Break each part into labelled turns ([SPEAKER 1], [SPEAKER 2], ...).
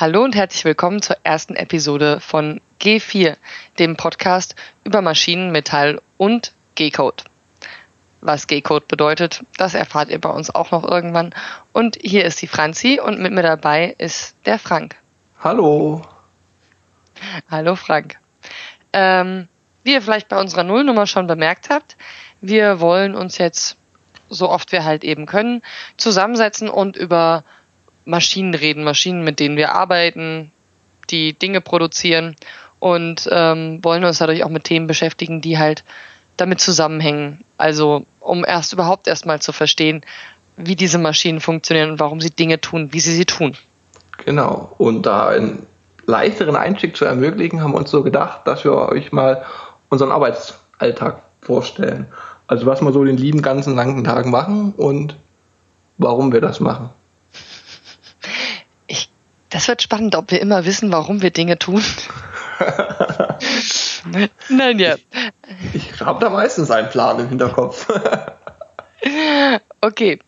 [SPEAKER 1] Hallo und herzlich willkommen zur ersten Episode von G4, dem Podcast über Maschinen, Metall und G-Code. Was G-Code bedeutet, das erfahrt ihr bei uns auch noch irgendwann. Und hier ist die Franzi und mit mir dabei ist der Frank.
[SPEAKER 2] Hallo.
[SPEAKER 1] Hallo Frank. Ähm, wie ihr vielleicht bei unserer Nullnummer schon bemerkt habt, wir wollen uns jetzt, so oft wir halt eben können, zusammensetzen und über Maschinen reden, Maschinen, mit denen wir arbeiten, die Dinge produzieren und ähm, wollen uns dadurch auch mit Themen beschäftigen, die halt damit zusammenhängen. Also um erst überhaupt erstmal zu verstehen, wie diese Maschinen funktionieren und warum sie Dinge tun, wie sie sie tun.
[SPEAKER 2] Genau. Und da einen leichteren Einstieg zu ermöglichen, haben wir uns so gedacht, dass wir euch mal unseren Arbeitsalltag vorstellen. Also was wir so den lieben ganzen langen Tag machen und warum wir das machen.
[SPEAKER 1] Das wird spannend, ob wir immer wissen, warum wir Dinge tun.
[SPEAKER 2] Nein, ja. Ich, ich habe da meistens einen Plan im Hinterkopf.
[SPEAKER 1] okay.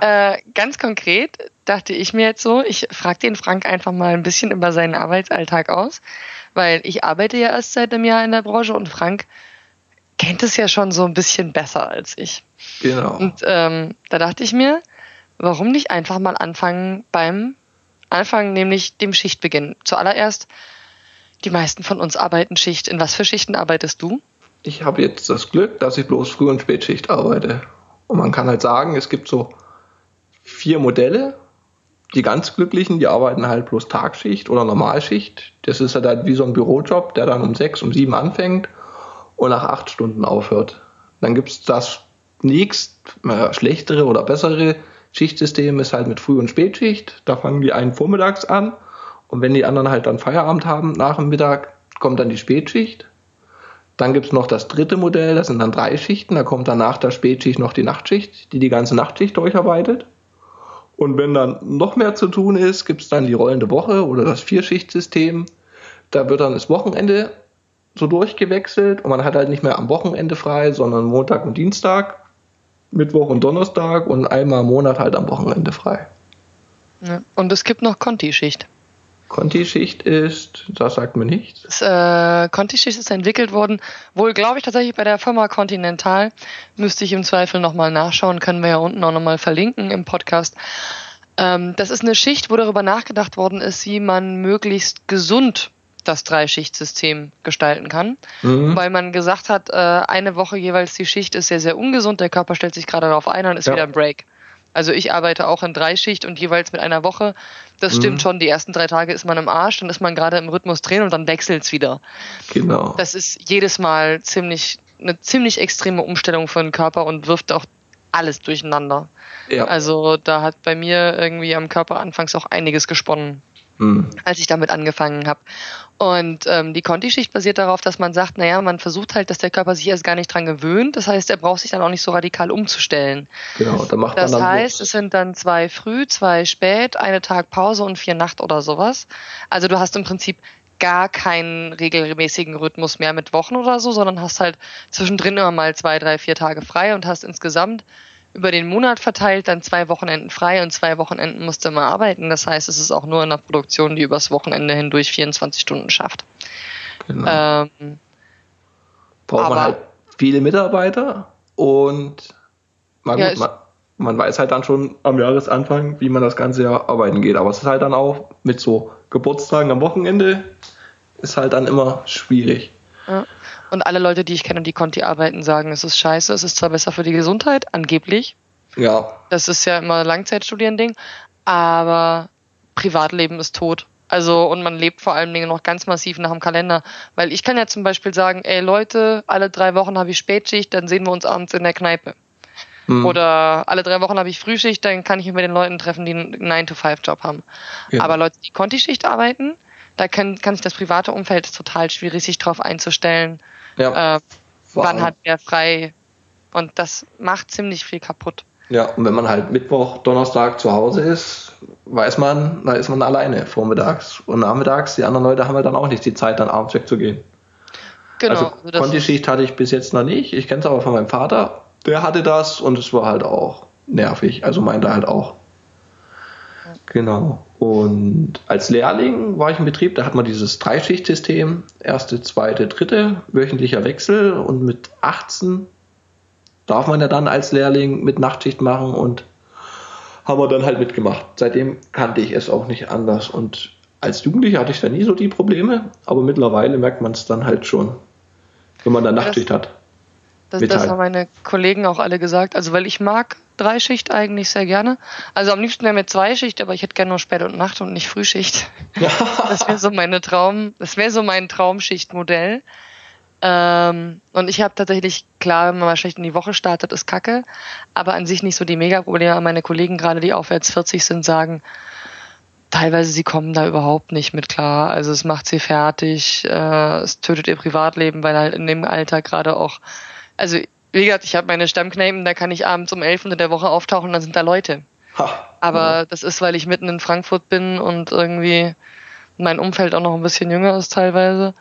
[SPEAKER 1] Äh, ganz konkret dachte ich mir jetzt so, ich frage den Frank einfach mal ein bisschen über seinen Arbeitsalltag aus, weil ich arbeite ja erst seit einem Jahr in der Branche und Frank kennt es ja schon so ein bisschen besser als ich.
[SPEAKER 2] Genau.
[SPEAKER 1] Und ähm, da dachte ich mir, warum nicht einfach mal anfangen beim Anfang, nämlich dem Schichtbeginn. Zuallererst, die meisten von uns arbeiten Schicht. In was für Schichten arbeitest du?
[SPEAKER 2] Ich habe jetzt das Glück, dass ich bloß Früh- und Spätschicht arbeite. Und man kann halt sagen, es gibt so vier Modelle. Die ganz Glücklichen, die arbeiten halt bloß Tagschicht oder Normalschicht. Das ist halt wie so ein Bürojob, der dann um sechs, um sieben anfängt und nach acht Stunden aufhört. Dann gibt es das nächst äh, schlechtere oder bessere Schichtsystem ist halt mit Früh- und Spätschicht. Da fangen die einen vormittags an und wenn die anderen halt dann Feierabend haben nach dem Mittag, kommt dann die Spätschicht. Dann gibt's noch das dritte Modell, das sind dann drei Schichten. Da kommt dann nach der Spätschicht noch die Nachtschicht, die die ganze Nachtschicht durcharbeitet. Und wenn dann noch mehr zu tun ist, gibt's dann die rollende Woche oder das Vierschichtsystem. Da wird dann das Wochenende so durchgewechselt und man hat halt nicht mehr am Wochenende frei, sondern Montag und Dienstag, Mittwoch und Donnerstag und einmal im Monat halt am Wochenende frei.
[SPEAKER 1] Ja. Und es gibt noch Conti-Schicht.
[SPEAKER 2] Conti-Schicht ist, das sagt mir nichts.
[SPEAKER 1] Das, äh, Conti-Schicht ist entwickelt worden, wohl glaube ich tatsächlich bei der Firma Continental. Müsste ich im Zweifel nochmal nachschauen, können wir ja unten auch nochmal verlinken im Podcast. Ähm, das ist eine Schicht, wo darüber nachgedacht worden ist, wie man möglichst gesund das Dreischichtsystem gestalten kann, mhm. weil man gesagt hat, äh, eine Woche jeweils die Schicht ist sehr, sehr ungesund, der Körper stellt sich gerade darauf ein und ist ja. wieder ein Break. Also ich arbeite auch in Dreischicht und jeweils mit einer Woche. Das mhm. stimmt schon, die ersten drei Tage ist man im Arsch, dann ist man gerade im Rhythmus drehen und dann wechselt's wieder.
[SPEAKER 2] Genau.
[SPEAKER 1] Das ist jedes Mal ziemlich, eine ziemlich extreme Umstellung für den Körper und wirft auch alles durcheinander. Ja. Also da hat bei mir irgendwie am Körper anfangs auch einiges gesponnen mhm. als ich damit angefangen habe. Und ähm, die Conti-Schicht basiert darauf, dass man sagt, naja, man versucht halt, dass der Körper sich erst gar nicht dran gewöhnt. Das heißt, er braucht sich dann auch nicht so radikal umzustellen.
[SPEAKER 2] Genau, da macht
[SPEAKER 1] das
[SPEAKER 2] man
[SPEAKER 1] dann heißt, es sind dann zwei früh, zwei spät, eine Tag Pause und vier Nacht oder sowas. Also du hast im Prinzip gar keinen regelmäßigen Rhythmus mehr mit Wochen oder so, sondern hast halt zwischendrin immer mal zwei, drei, vier Tage frei und hast insgesamt über den Monat verteilt dann zwei Wochenenden frei und zwei Wochenenden musste man arbeiten. Das heißt, es ist auch nur eine Produktion, die übers Wochenende hindurch 24 Stunden schafft.
[SPEAKER 2] Genau. Ähm, Braucht man halt viele Mitarbeiter und man, ja, man, man, weiß halt dann schon am Jahresanfang, wie man das ganze Jahr arbeiten geht. Aber es ist halt dann auch mit so Geburtstagen am Wochenende ist halt dann immer schwierig.
[SPEAKER 1] Ja. Und alle Leute, die ich kenne, die Conti arbeiten, sagen, es ist scheiße, es ist zwar besser für die Gesundheit, angeblich.
[SPEAKER 2] Ja.
[SPEAKER 1] Das ist ja immer Langzeitstudiending, aber Privatleben ist tot. Also, und man lebt vor allen Dingen noch ganz massiv nach dem Kalender. Weil ich kann ja zum Beispiel sagen, ey Leute, alle drei Wochen habe ich Spätschicht, dann sehen wir uns abends in der Kneipe. Hm. Oder alle drei Wochen habe ich Frühschicht, dann kann ich mich mit den Leuten treffen, die einen 9-to-5-Job haben. Ja. Aber Leute, die Conti-Schicht arbeiten, da kann, kann sich das private Umfeld total schwierig, sich darauf einzustellen. Ja. Äh, wann hat er frei? Und das macht ziemlich viel kaputt.
[SPEAKER 2] Ja, und wenn man halt Mittwoch, Donnerstag zu Hause ist, weiß man, da ist man alleine vormittags. Und nachmittags, die anderen Leute haben ja dann auch nicht die Zeit, dann abends wegzugehen. Genau. Also, also Kontischicht hatte ich bis jetzt noch nicht. Ich kenne es aber von meinem Vater. Der hatte das und es war halt auch nervig. Also meinte halt auch. Genau. Und als Lehrling war ich im Betrieb, da hat man dieses Dreischichtsystem, erste, zweite, dritte, wöchentlicher Wechsel und mit 18 darf man ja dann als Lehrling mit Nachtschicht machen und haben wir dann halt mitgemacht. Seitdem kannte ich es auch nicht anders und als Jugendlicher hatte ich da nie so die Probleme, aber mittlerweile merkt man es dann halt schon, wenn man dann Nachtschicht hat.
[SPEAKER 1] Das, das, haben meine Kollegen auch alle gesagt. Also, weil ich mag Dreischicht eigentlich sehr gerne. Also am liebsten wäre mit Zweischicht, aber ich hätte gerne nur Spät und Nacht und nicht Frühschicht. das wäre so meine Traum, das wäre so mein Traumschichtmodell. Ähm, und ich habe tatsächlich, klar, wenn man mal schlecht in die Woche startet, ist kacke, aber an sich nicht so die Mega-Probleme. Meine Kollegen, gerade die aufwärts 40 sind, sagen, teilweise sie kommen da überhaupt nicht mit klar. Also es macht sie fertig, äh, es tötet ihr Privatleben, weil halt in dem Alter gerade auch also wie gesagt, ich habe meine Stammkneipen, da kann ich abends um elf unter der Woche auftauchen, dann sind da Leute. Ha, Aber das ist, weil ich mitten in Frankfurt bin und irgendwie mein Umfeld auch noch ein bisschen jünger ist teilweise.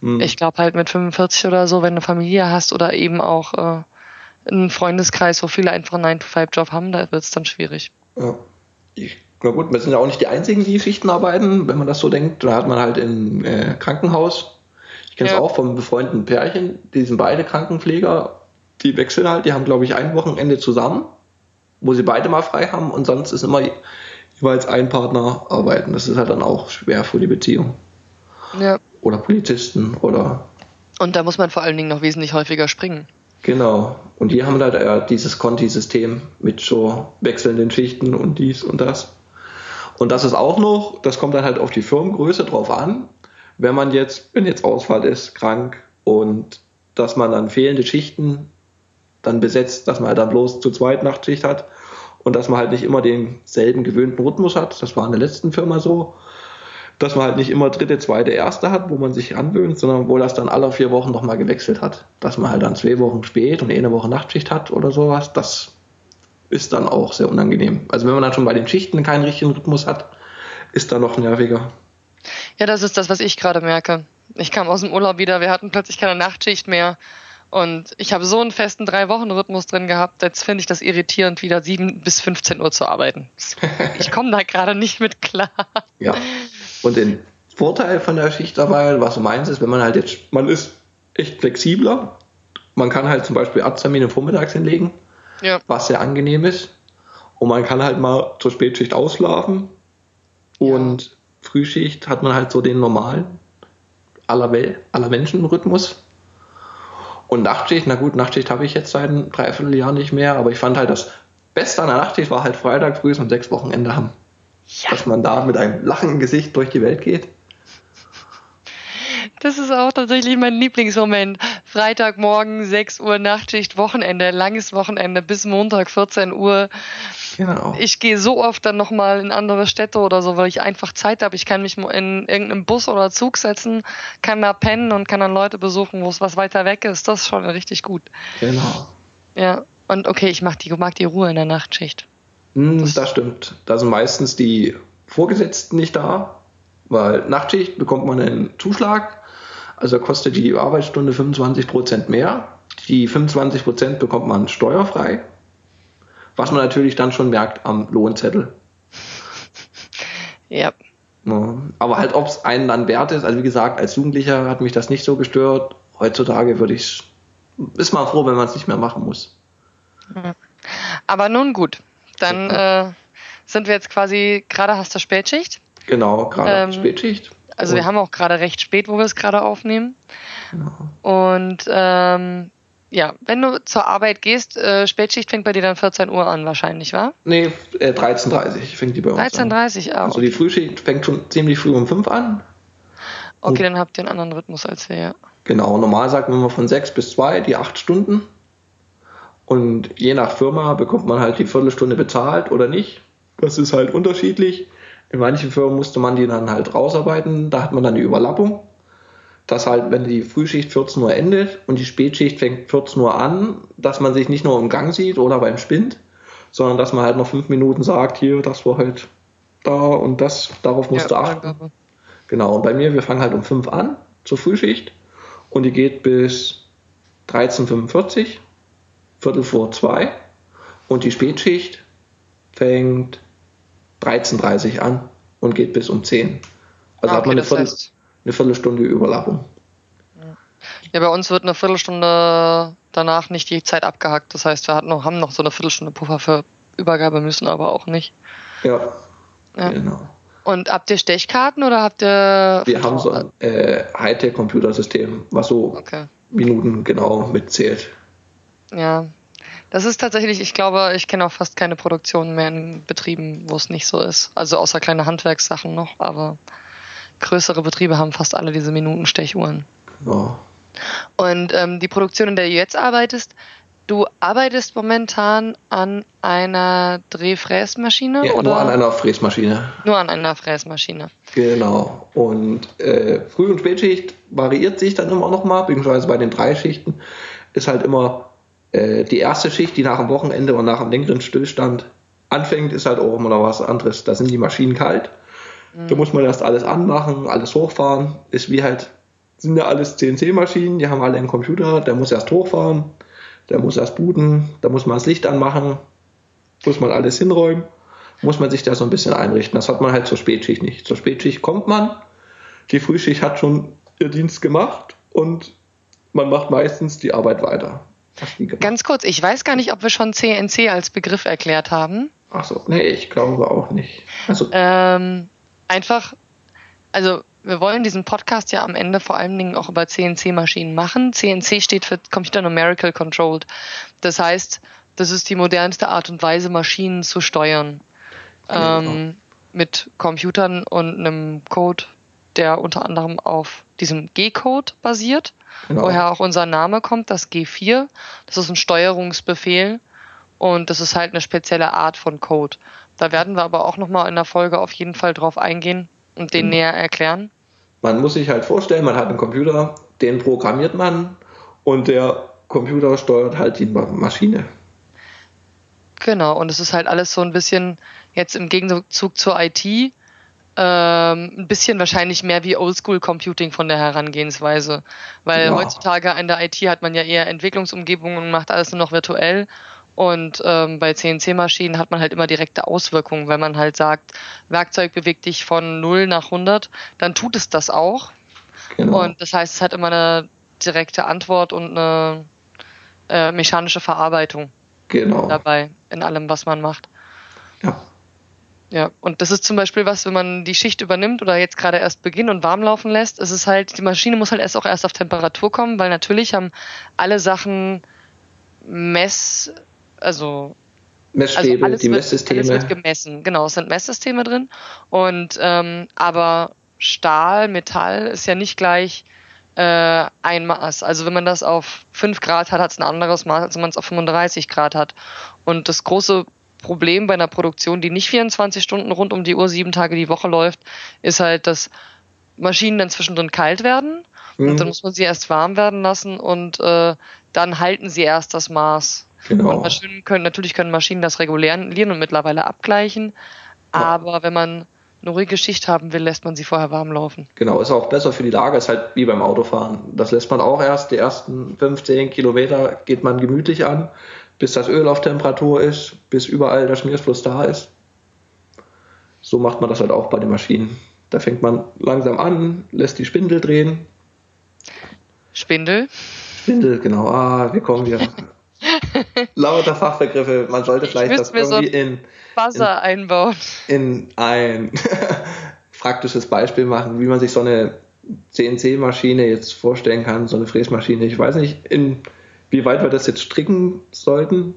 [SPEAKER 1] Hm. Ich glaube halt mit 45 oder so, wenn du Familie hast oder eben auch äh, einen Freundeskreis, wo viele einfach einen 9-to-5-Job haben, da wird es dann schwierig.
[SPEAKER 2] Ja. Ich, na gut, wir sind ja auch nicht die Einzigen, die Schichten arbeiten, wenn man das so denkt. Da hat man halt im äh, Krankenhaus ich kenne es ja. auch vom befreundeten Pärchen, die sind beide Krankenpfleger, die wechseln halt, die haben glaube ich ein Wochenende zusammen, wo sie beide mal frei haben und sonst ist immer jeweils ein Partner arbeiten. Das ist halt dann auch schwer für die Beziehung. Ja. Oder Polizisten oder.
[SPEAKER 1] Und da muss man vor allen Dingen noch wesentlich häufiger springen.
[SPEAKER 2] Genau. Und die haben halt äh, dieses Conti-System mit so wechselnden Schichten und dies und das. Und das ist auch noch, das kommt dann halt auf die Firmengröße drauf an wenn man jetzt, wenn jetzt Ausfall ist, krank und dass man dann fehlende Schichten dann besetzt, dass man halt dann bloß zu zweit Nachtschicht hat und dass man halt nicht immer denselben gewöhnten Rhythmus hat. Das war in der letzten Firma so, dass man halt nicht immer dritte, zweite, erste hat, wo man sich anwöhnt, sondern wo das dann alle vier Wochen nochmal gewechselt hat. Dass man halt dann zwei Wochen spät und eine Woche Nachtschicht hat oder sowas, das ist dann auch sehr unangenehm. Also wenn man dann schon bei den Schichten keinen richtigen Rhythmus hat, ist dann noch nerviger.
[SPEAKER 1] Ja, das ist das, was ich gerade merke. Ich kam aus dem Urlaub wieder, wir hatten plötzlich keine Nachtschicht mehr. Und ich habe so einen festen Drei-Wochen-Rhythmus drin gehabt, jetzt finde ich das irritierend, wieder 7 bis 15 Uhr zu arbeiten. Ich komme da gerade nicht mit klar.
[SPEAKER 2] Ja. Und den Vorteil von der Schichtarbeit, was du meinst, ist, wenn man halt jetzt, man ist echt flexibler. Man kann halt zum Beispiel Arzttermine vormittags hinlegen, ja. was sehr angenehm ist. Und man kann halt mal zur Spätschicht auslaufen. Und. Frühschicht hat man halt so den normalen aller, Wel aller Menschen-Rhythmus. Und Nachtschicht, na gut, Nachtschicht habe ich jetzt seit einem Dreivierteljahr nicht mehr, aber ich fand halt das Beste an der Nachtschicht war halt Freitag früh und sechs Wochenende haben. Ja. Dass man da mit einem lachenden Gesicht durch die Welt geht.
[SPEAKER 1] Das ist auch tatsächlich mein Lieblingsmoment. Freitagmorgen, 6 Uhr Nachtschicht, Wochenende, langes Wochenende bis Montag, 14 Uhr. Genau. Ich gehe so oft dann nochmal in andere Städte oder so, weil ich einfach Zeit habe. Ich kann mich in irgendeinem Bus oder Zug setzen, kann da pennen und kann dann Leute besuchen, wo es was weiter weg ist. Das ist schon richtig gut.
[SPEAKER 2] Genau.
[SPEAKER 1] Ja, und okay, ich mag die, mag die Ruhe in der Nachtschicht.
[SPEAKER 2] Mm, das, das stimmt. Da sind meistens die Vorgesetzten nicht da, weil Nachtschicht bekommt man einen Zuschlag. Also kostet die Arbeitsstunde 25 Prozent mehr. Die 25 Prozent bekommt man steuerfrei was man natürlich dann schon merkt am Lohnzettel.
[SPEAKER 1] Ja.
[SPEAKER 2] ja. Aber halt, ob es einen dann wert ist, also wie gesagt, als Jugendlicher hat mich das nicht so gestört. Heutzutage würde ich ist man froh, wenn man es nicht mehr machen muss.
[SPEAKER 1] Aber nun gut, dann äh, sind wir jetzt quasi, gerade hast du Spätschicht.
[SPEAKER 2] Genau, gerade ähm, Spätschicht.
[SPEAKER 1] Also wir haben auch gerade recht spät, wo wir es gerade aufnehmen. Genau. Und ähm, ja, wenn du zur Arbeit gehst, äh, Spätschicht fängt bei dir dann 14 Uhr an wahrscheinlich, wa?
[SPEAKER 2] Nee, äh, 13.30 fängt die bei uns
[SPEAKER 1] 13.30 an. 13.30
[SPEAKER 2] auch. Also die Frühschicht fängt schon ziemlich früh um 5 an.
[SPEAKER 1] Okay, dann habt ihr einen anderen Rhythmus als wir, ja.
[SPEAKER 2] Genau, normal sagt man von 6 bis 2, die 8 Stunden. Und je nach Firma bekommt man halt die Viertelstunde bezahlt oder nicht. Das ist halt unterschiedlich. In manchen Firmen musste man die dann halt rausarbeiten, da hat man dann die Überlappung. Dass halt, wenn die Frühschicht 14 Uhr endet und die Spätschicht fängt 14 Uhr an, dass man sich nicht nur im Gang sieht oder beim Spind, sondern dass man halt noch fünf Minuten sagt, hier, das war halt da und das, darauf musst ja, du achten. Genau, und bei mir, wir fangen halt um fünf an zur Frühschicht und die geht bis 13.45 Viertel vor zwei und die Spätschicht fängt 13.30 Uhr an und geht bis um 10. Also
[SPEAKER 1] Ah,
[SPEAKER 2] hat man
[SPEAKER 1] okay,
[SPEAKER 2] eine, Viertel,
[SPEAKER 1] heißt-
[SPEAKER 2] eine Viertelstunde Überlappung.
[SPEAKER 1] Ja, bei uns wird eine Viertelstunde danach nicht die Zeit abgehackt. Das heißt, wir noch, haben noch so eine Viertelstunde Puffer für Übergabe, müssen aber auch nicht.
[SPEAKER 2] Ja,
[SPEAKER 1] Ja.
[SPEAKER 2] genau.
[SPEAKER 1] Und habt ihr Stechkarten oder habt ihr.
[SPEAKER 2] Wir haben so ein äh, Hightech-Computersystem, was so
[SPEAKER 1] Okay.
[SPEAKER 2] Minuten genau mitzählt.
[SPEAKER 1] Ja. Das ist tatsächlich, ich glaube, ich kenne auch fast keine Produktion mehr in Betrieben, wo es nicht so ist. Also außer kleine Handwerkssachen noch, aber größere Betriebe haben fast alle diese Minutenstechuhren.
[SPEAKER 2] Genau.
[SPEAKER 1] Und ähm, die Produktion, in der du jetzt arbeitest, du arbeitest momentan an einer Drehfräsmaschine
[SPEAKER 2] Ja,
[SPEAKER 1] oder
[SPEAKER 2] nur an einer Fräsmaschine.
[SPEAKER 1] nur an einer Fräsmaschine?
[SPEAKER 2] Genau. Und äh, Früh- und Spätschicht variiert sich dann immer noch mal, beziehungsweise bei den drei Schichten ist halt immer äh, die erste Schicht, die nach dem Wochenende und nach einem längeren Stillstand anfängt, ist halt immer noch was anderes. Da sind die Maschinen kalt. Da muss man erst alles anmachen, alles hochfahren. Ist wie halt, sind ja alles CNC-Maschinen, die haben alle einen Computer, der muss erst hochfahren, der muss erst booten, da muss man das Licht anmachen, muss man alles hinräumen, muss man sich da so ein bisschen einrichten. Das hat man halt zur Spätschicht nicht. Zur Spätschicht kommt man, die Frühschicht hat schon ihr Dienst gemacht und man macht meistens die Arbeit weiter.
[SPEAKER 1] Ganz kurz, ich weiß gar nicht, ob wir schon CNC als Begriff erklärt haben.
[SPEAKER 2] Ach so, nee, ich glaube auch nicht. Also,
[SPEAKER 1] Ähm, einfach, also wir wollen diesen Podcast ja am Ende vor allen Dingen auch über CNC-Maschinen machen. CNC steht für Computer Numerical Controlled. Das heißt, das ist die modernste Art und Weise, Maschinen zu steuern.
[SPEAKER 2] Genau.
[SPEAKER 1] Ähm, mit Computern und einem Code, der unter anderem auf diesem G-Code basiert,
[SPEAKER 2] Genau.
[SPEAKER 1] woher auch unser Name kommt, das G4. Das ist ein Steuerungsbefehl und das ist halt eine spezielle Art von Code. Da werden wir aber auch nochmal in der Folge auf jeden Fall drauf eingehen und den
[SPEAKER 2] Mhm.
[SPEAKER 1] näher erklären.
[SPEAKER 2] man muss sich halt vorstellen, man hat einen Computer, den programmiert man und der Computer steuert halt die Ma- Maschine.
[SPEAKER 1] Genau, und es ist halt alles so ein bisschen jetzt im Gegenzug zur IT ähm, ein bisschen wahrscheinlich mehr wie Oldschool Computing von der Herangehensweise. Weil
[SPEAKER 2] Ja.
[SPEAKER 1] heutzutage in der IT hat man ja eher Entwicklungsumgebungen und macht alles nur noch virtuell. Und ähm, bei CNC-Maschinen hat man halt immer direkte Auswirkungen, weil man halt sagt, Werkzeug bewegt dich von 0 nach 100, dann tut es das auch.
[SPEAKER 2] Genau.
[SPEAKER 1] Und das heißt, es hat immer eine direkte Antwort und eine äh, mechanische Verarbeitung
[SPEAKER 2] genau.
[SPEAKER 1] dabei in allem, was man macht.
[SPEAKER 2] Ja.
[SPEAKER 1] Ja, und das ist zum Beispiel was, wenn man die Schicht übernimmt oder jetzt gerade erst beginnt und warm laufen lässt, ist es halt, die Maschine muss halt erst auch erst auf Temperatur kommen, weil natürlich haben alle Sachen Mess, also
[SPEAKER 2] Messstäbe,
[SPEAKER 1] also alles
[SPEAKER 2] die
[SPEAKER 1] wird,
[SPEAKER 2] Messsysteme.
[SPEAKER 1] Alles wird gemessen, genau, es sind Messsysteme drin. Und ähm, aber Stahl, Metall ist ja nicht gleich äh, ein Maß. Also wenn man das auf 5 Grad hat, hat es ein anderes Maß, als wenn man es auf 35 Grad hat. Und das große Problem bei einer Produktion, die nicht 24 Stunden rund um die Uhr, sieben Tage die Woche läuft, ist halt, dass Maschinen dann zwischendrin kalt werden
[SPEAKER 2] Mhm.
[SPEAKER 1] und dann muss man sie erst warm werden lassen und äh, dann halten sie erst das Maß.
[SPEAKER 2] Genau.
[SPEAKER 1] Und Maschinen können, natürlich können Maschinen das regulieren und mittlerweile abgleichen,
[SPEAKER 2] Ja.
[SPEAKER 1] aber wenn man eine ruhige Schicht haben will, lässt man sie vorher warm laufen.
[SPEAKER 2] Genau, ist auch besser für die Lage, ist halt wie beim Autofahren. Das lässt man auch erst, die ersten 15 Kilometer geht man gemütlich an, bis das Öl auf Temperatur ist, bis überall der Schmierfluss da ist. So macht man das halt auch bei den Maschinen. Da fängt man langsam an, lässt die Spindel drehen.
[SPEAKER 1] Spindel.
[SPEAKER 2] Spindel, genau, ah, wir kommen wieder. Lauter Fachbegriffe, man sollte vielleicht das
[SPEAKER 1] mir so
[SPEAKER 2] irgendwie in,
[SPEAKER 1] Buzzer einbauen.
[SPEAKER 2] in ein praktisches Beispiel machen, wie man sich so eine CNC-Maschine jetzt vorstellen kann, so eine Fräsmaschine. Ich weiß nicht, in wie weit wir das jetzt stricken sollten.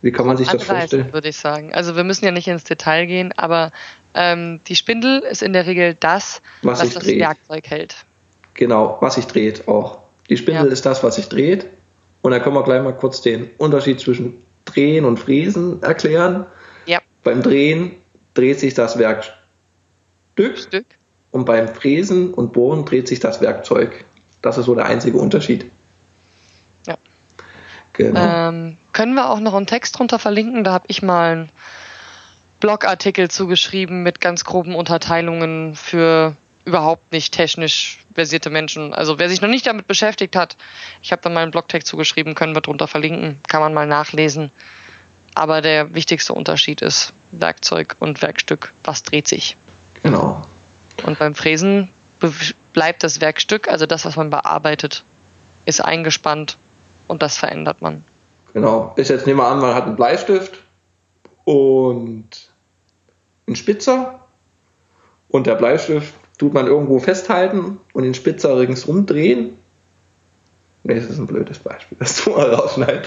[SPEAKER 2] Wie kann man sich das vorstellen?
[SPEAKER 1] würde ich sagen. Also wir müssen ja nicht ins Detail gehen, aber ähm, die Spindel ist in der Regel das,
[SPEAKER 2] Was
[SPEAKER 1] was,
[SPEAKER 2] sich
[SPEAKER 1] das
[SPEAKER 2] dreht.
[SPEAKER 1] Werkzeug hält.
[SPEAKER 2] Genau, was sich dreht auch. Die Spindel
[SPEAKER 1] Ja.
[SPEAKER 2] ist das, was sich dreht. Und da können wir gleich mal kurz den Unterschied zwischen Drehen und Fräsen erklären.
[SPEAKER 1] Ja,
[SPEAKER 2] Beim Drehen dreht sich das Werkstück
[SPEAKER 1] Stück.
[SPEAKER 2] und beim Fräsen und Bohren dreht sich das Werkzeug. Das ist so der einzige Unterschied. Genau.
[SPEAKER 1] Ähm, können wir auch noch einen Text drunter verlinken? Da habe ich mal einen Blogartikel zugeschrieben mit ganz groben Unterteilungen für überhaupt nicht technisch versierte Menschen. Also wer sich noch nicht damit beschäftigt hat, ich habe da mal einen Blogtext zugeschrieben, können wir drunter verlinken, kann man mal nachlesen. Aber der wichtigste Unterschied ist Werkzeug und Werkstück. Was dreht sich?
[SPEAKER 2] Genau.
[SPEAKER 1] Und beim Fräsen bleibt das Werkstück, also das, was man bearbeitet, ist eingespannt und das verändert man.
[SPEAKER 2] Genau. Ist jetzt nehmen wir an, man hat einen Bleistift und einen Spitzer und der Bleistift tut man irgendwo festhalten und den Spitzer ringsum drehen. Nee, das ist ein blödes Beispiel, das tun wir rausschneiden.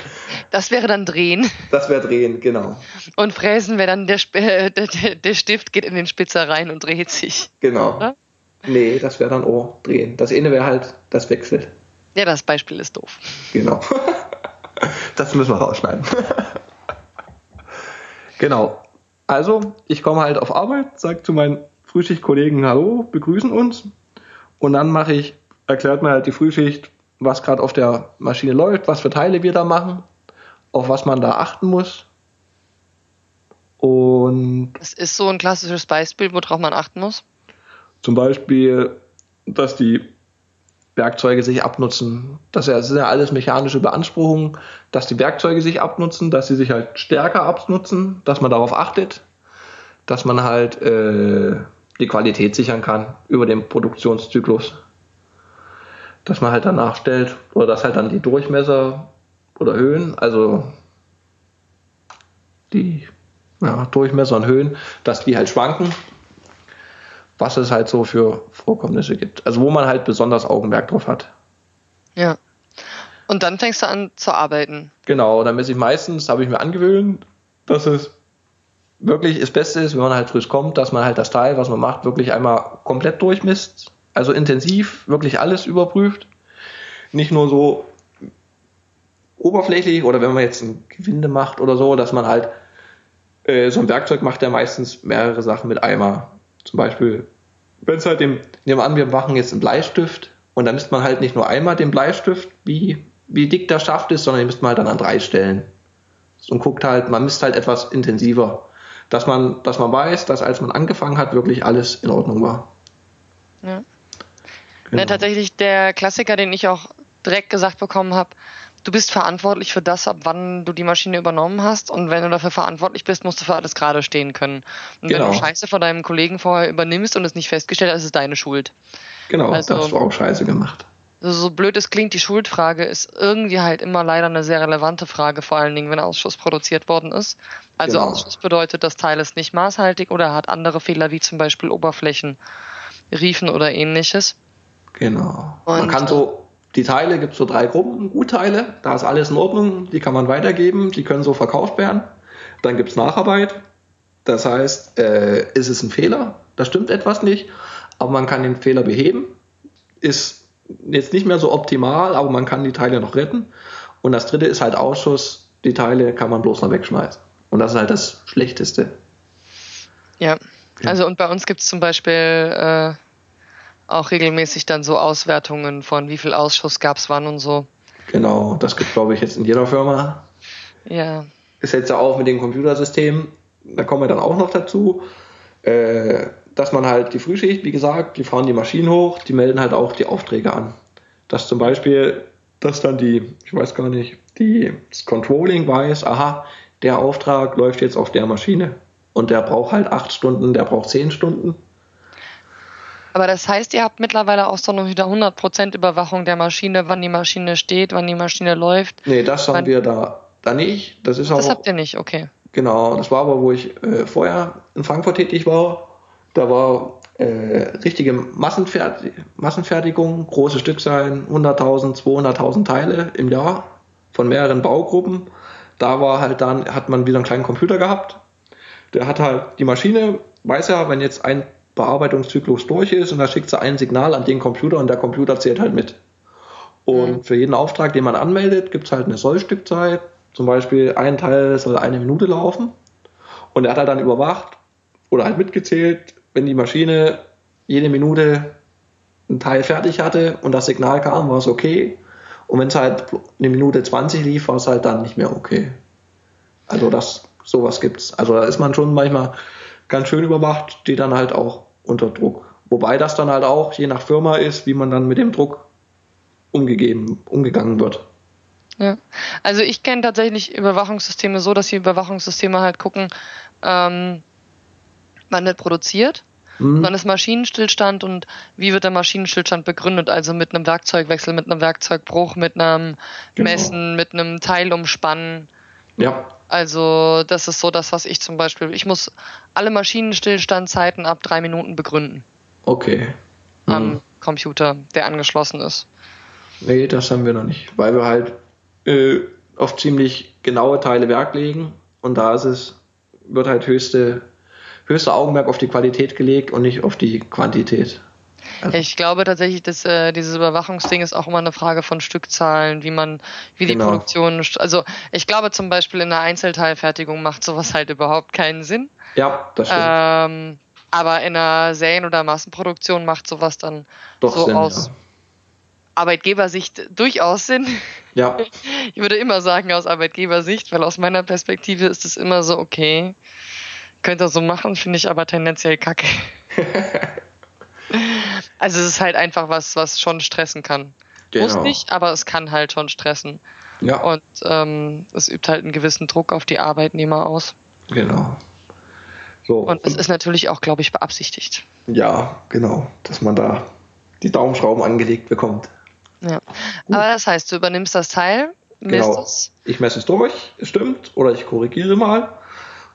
[SPEAKER 1] Das wäre dann drehen.
[SPEAKER 2] Das wäre drehen, genau.
[SPEAKER 1] Und fräsen wäre dann der, äh, der, der, Stift geht in den Spitzer rein und dreht sich.
[SPEAKER 2] Genau. Oder? Nee, das wäre dann auch drehen. Das eine wäre halt das Wechsel.
[SPEAKER 1] Ja, das Beispiel ist doof.
[SPEAKER 2] Genau. Das müssen wir rausschneiden. Genau. Also, ich komme halt auf Arbeit, sage zu meinen Frühschichtkollegen Hallo, begrüßen uns. Und dann mache ich, erklärt mir halt die Frühschicht, was gerade auf der Maschine läuft, was für Teile wir da machen, auf was man da achten muss. Und.
[SPEAKER 1] Das ist so ein klassisches Beispiel, worauf man achten muss.
[SPEAKER 2] Zum Beispiel, dass die Werkzeuge sich abnutzen. Das sind ja alles mechanische Beanspruchungen, dass die Werkzeuge sich abnutzen, dass sie sich halt stärker abnutzen, dass man darauf achtet, dass man halt äh, die Qualität sichern kann über den Produktionszyklus. Dass man halt danach stellt, oder dass halt dann die Durchmesser oder Höhen, also die ja, Durchmesser und Höhen, dass die halt schwanken was es halt so für Vorkommnisse gibt. Also wo man halt besonders Augenmerk drauf hat.
[SPEAKER 1] Ja. Und dann fängst du an zu arbeiten.
[SPEAKER 2] Genau, dann messe ich meistens, habe ich mir angewöhnt, dass es wirklich das Beste ist, wenn man halt frisch kommt, dass man halt das Teil, was man macht, wirklich einmal komplett durchmisst. Also intensiv, wirklich alles überprüft. Nicht nur so oberflächlich oder wenn man jetzt ein Gewinde macht oder so, dass man halt äh, so ein Werkzeug macht ja meistens mehrere Sachen mit einmal. Zum Beispiel, wenn es halt dem, nehmen wir an, wir machen jetzt einen Bleistift und dann misst man halt nicht nur einmal den Bleistift, wie, wie dick der Schaft ist, sondern den misst man halt dann an drei Stellen. Und guckt halt, man misst halt etwas intensiver. Dass man, dass man weiß, dass als man angefangen hat, wirklich alles in Ordnung war.
[SPEAKER 1] Ja. Genau. Ja, tatsächlich der Klassiker, den ich auch direkt gesagt bekommen habe, du bist verantwortlich für das, ab wann du die Maschine übernommen hast. Und wenn du dafür verantwortlich bist, musst du für alles gerade stehen können. Und genau. wenn du Scheiße von deinem Kollegen vorher übernimmst und es nicht festgestellt hast, ist es deine Schuld.
[SPEAKER 2] Genau, also, da hast du auch Scheiße gemacht.
[SPEAKER 1] Also so blöd es klingt, die Schuldfrage ist irgendwie halt immer leider eine sehr relevante Frage, vor allen Dingen, wenn Ausschuss produziert worden ist. Also genau. Ausschuss bedeutet, das Teil ist nicht maßhaltig oder hat andere Fehler, wie zum Beispiel Oberflächen, Riefen oder ähnliches.
[SPEAKER 2] Genau. Und Man kann so die Teile gibt es so drei Gruppen, Gutteile, da ist alles in Ordnung, die kann man weitergeben, die können so verkauft werden. Dann gibt es Nacharbeit, das heißt, äh, ist es ein Fehler, da stimmt etwas nicht, aber man kann den Fehler beheben, ist jetzt nicht mehr so optimal, aber man kann die Teile noch retten. Und das dritte ist halt Ausschuss, die Teile kann man bloß noch wegschmeißen. Und das ist halt das Schlechteste.
[SPEAKER 1] Ja, also und bei uns gibt es zum Beispiel äh, auch regelmäßig dann so Auswertungen von wie viel Ausschuss gab es wann und so.
[SPEAKER 2] Genau, das gibt glaube ich jetzt in jeder Firma.
[SPEAKER 1] Ja.
[SPEAKER 2] Ist jetzt ja auch mit dem Computersystem, da kommen wir dann auch noch dazu, äh, dass man halt die Frühschicht, wie gesagt, die fahren die Maschinen hoch, die melden halt auch die Aufträge an. Dass zum Beispiel, dass dann die, ich weiß gar nicht, die, das Controlling weiß, aha, der Auftrag läuft jetzt auf der Maschine und der braucht halt acht Stunden, der braucht zehn Stunden
[SPEAKER 1] aber das heißt, ihr habt mittlerweile auch so noch wieder 100% Überwachung der Maschine, wann die Maschine steht, wann die Maschine läuft.
[SPEAKER 2] Nee, das haben wir da, da nicht. Das ist
[SPEAKER 1] auch. Das habt ihr nicht, okay.
[SPEAKER 2] Genau, das war aber, wo ich äh, vorher in Frankfurt tätig war. Da war äh, richtige Massenfertig Massenfertigung, große Stückzahlen, 100.000, 200.000 Teile im Jahr von mehreren Baugruppen. Da war halt dann, hat man wieder einen kleinen Computer gehabt. Der hat halt die Maschine, weiß ja, wenn jetzt ein Bearbeitungszyklus durch ist und da schickt sie ein Signal an den Computer und der Computer zählt halt mit. Und mhm. für jeden Auftrag, den man anmeldet, gibt es halt eine Sollstückzeit. Zum Beispiel ein Teil soll eine Minute laufen. Und er hat halt dann überwacht oder halt mitgezählt, wenn die Maschine jede Minute ein Teil fertig hatte und das Signal kam, war es okay. Und wenn es halt eine Minute 20 lief, war es halt dann nicht mehr okay. Also das, sowas gibt's. Also da ist man schon manchmal ganz schön überwacht, steht dann halt auch unter Druck. Wobei das dann halt auch je nach Firma ist, wie man dann mit dem Druck umgegeben, umgegangen wird.
[SPEAKER 1] Ja, Also ich kenne tatsächlich Überwachungssysteme so, dass die Überwachungssysteme halt gucken, ähm, wann wird produziert, mhm. wann ist Maschinenstillstand und wie wird der Maschinenstillstand begründet, also mit einem Werkzeugwechsel, mit einem Werkzeugbruch, mit einem genau. Messen, mit einem Teilumspannen.
[SPEAKER 2] Ja.
[SPEAKER 1] Also das ist so das, was ich zum Beispiel, ich muss alle Maschinenstillstandzeiten ab drei Minuten begründen.
[SPEAKER 2] Okay.
[SPEAKER 1] Mhm. Am Computer, der angeschlossen ist.
[SPEAKER 2] Nee, das haben wir noch nicht, weil wir halt äh, auf ziemlich genaue Teile Werk legen und da ist es, wird halt höchste, höchste Augenmerk auf die Qualität gelegt und nicht auf die Quantität.
[SPEAKER 1] Also ich glaube tatsächlich, dass äh, dieses Überwachungsding ist auch immer eine Frage von Stückzahlen, wie man, wie die genau. Produktion. Also ich glaube zum Beispiel in der Einzelteilfertigung macht sowas halt überhaupt keinen Sinn.
[SPEAKER 2] Ja, das stimmt.
[SPEAKER 1] Ähm, aber in einer Serien- oder Massenproduktion macht sowas dann
[SPEAKER 2] Doch
[SPEAKER 1] so
[SPEAKER 2] Sinn,
[SPEAKER 1] aus
[SPEAKER 2] ja.
[SPEAKER 1] Arbeitgebersicht durchaus Sinn.
[SPEAKER 2] Ja.
[SPEAKER 1] Ich würde immer sagen aus Arbeitgebersicht, weil aus meiner Perspektive ist es immer so, okay, könnt ihr so machen, finde ich aber tendenziell kacke. also es ist halt einfach was, was schon stressen kann. Genau. Muss nicht, aber es kann halt schon stressen.
[SPEAKER 2] Ja.
[SPEAKER 1] Und ähm, es übt halt einen gewissen Druck auf die Arbeitnehmer aus.
[SPEAKER 2] Genau.
[SPEAKER 1] So. Und es ist natürlich auch, glaube ich, beabsichtigt.
[SPEAKER 2] Ja, genau, dass man da die Daumenschrauben angelegt bekommt.
[SPEAKER 1] Ja. Aber das heißt, du übernimmst das Teil,
[SPEAKER 2] misst genau. es. Ich messe es durch, es stimmt, oder ich korrigiere mal.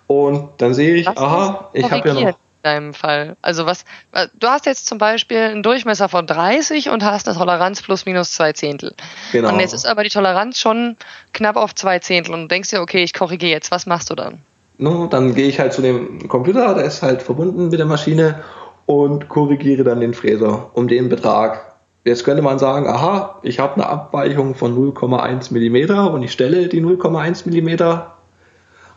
[SPEAKER 2] Und dann sehe ich, was aha, ich habe ja noch. In
[SPEAKER 1] deinem Fall. Also was, du hast jetzt zum Beispiel einen Durchmesser von 30 und hast eine Toleranz plus minus zwei Zehntel.
[SPEAKER 2] Genau.
[SPEAKER 1] Und jetzt ist aber die Toleranz schon knapp auf zwei Zehntel und du denkst dir, okay, ich korrigiere jetzt. Was machst du dann?
[SPEAKER 2] No, dann gehe ich halt zu dem Computer, der ist halt verbunden mit der Maschine und korrigiere dann den Fräser um den Betrag, Jetzt könnte man sagen, aha, ich habe eine Abweichung von 0,1 Millimeter und ich stelle die 0,1 Millimeter.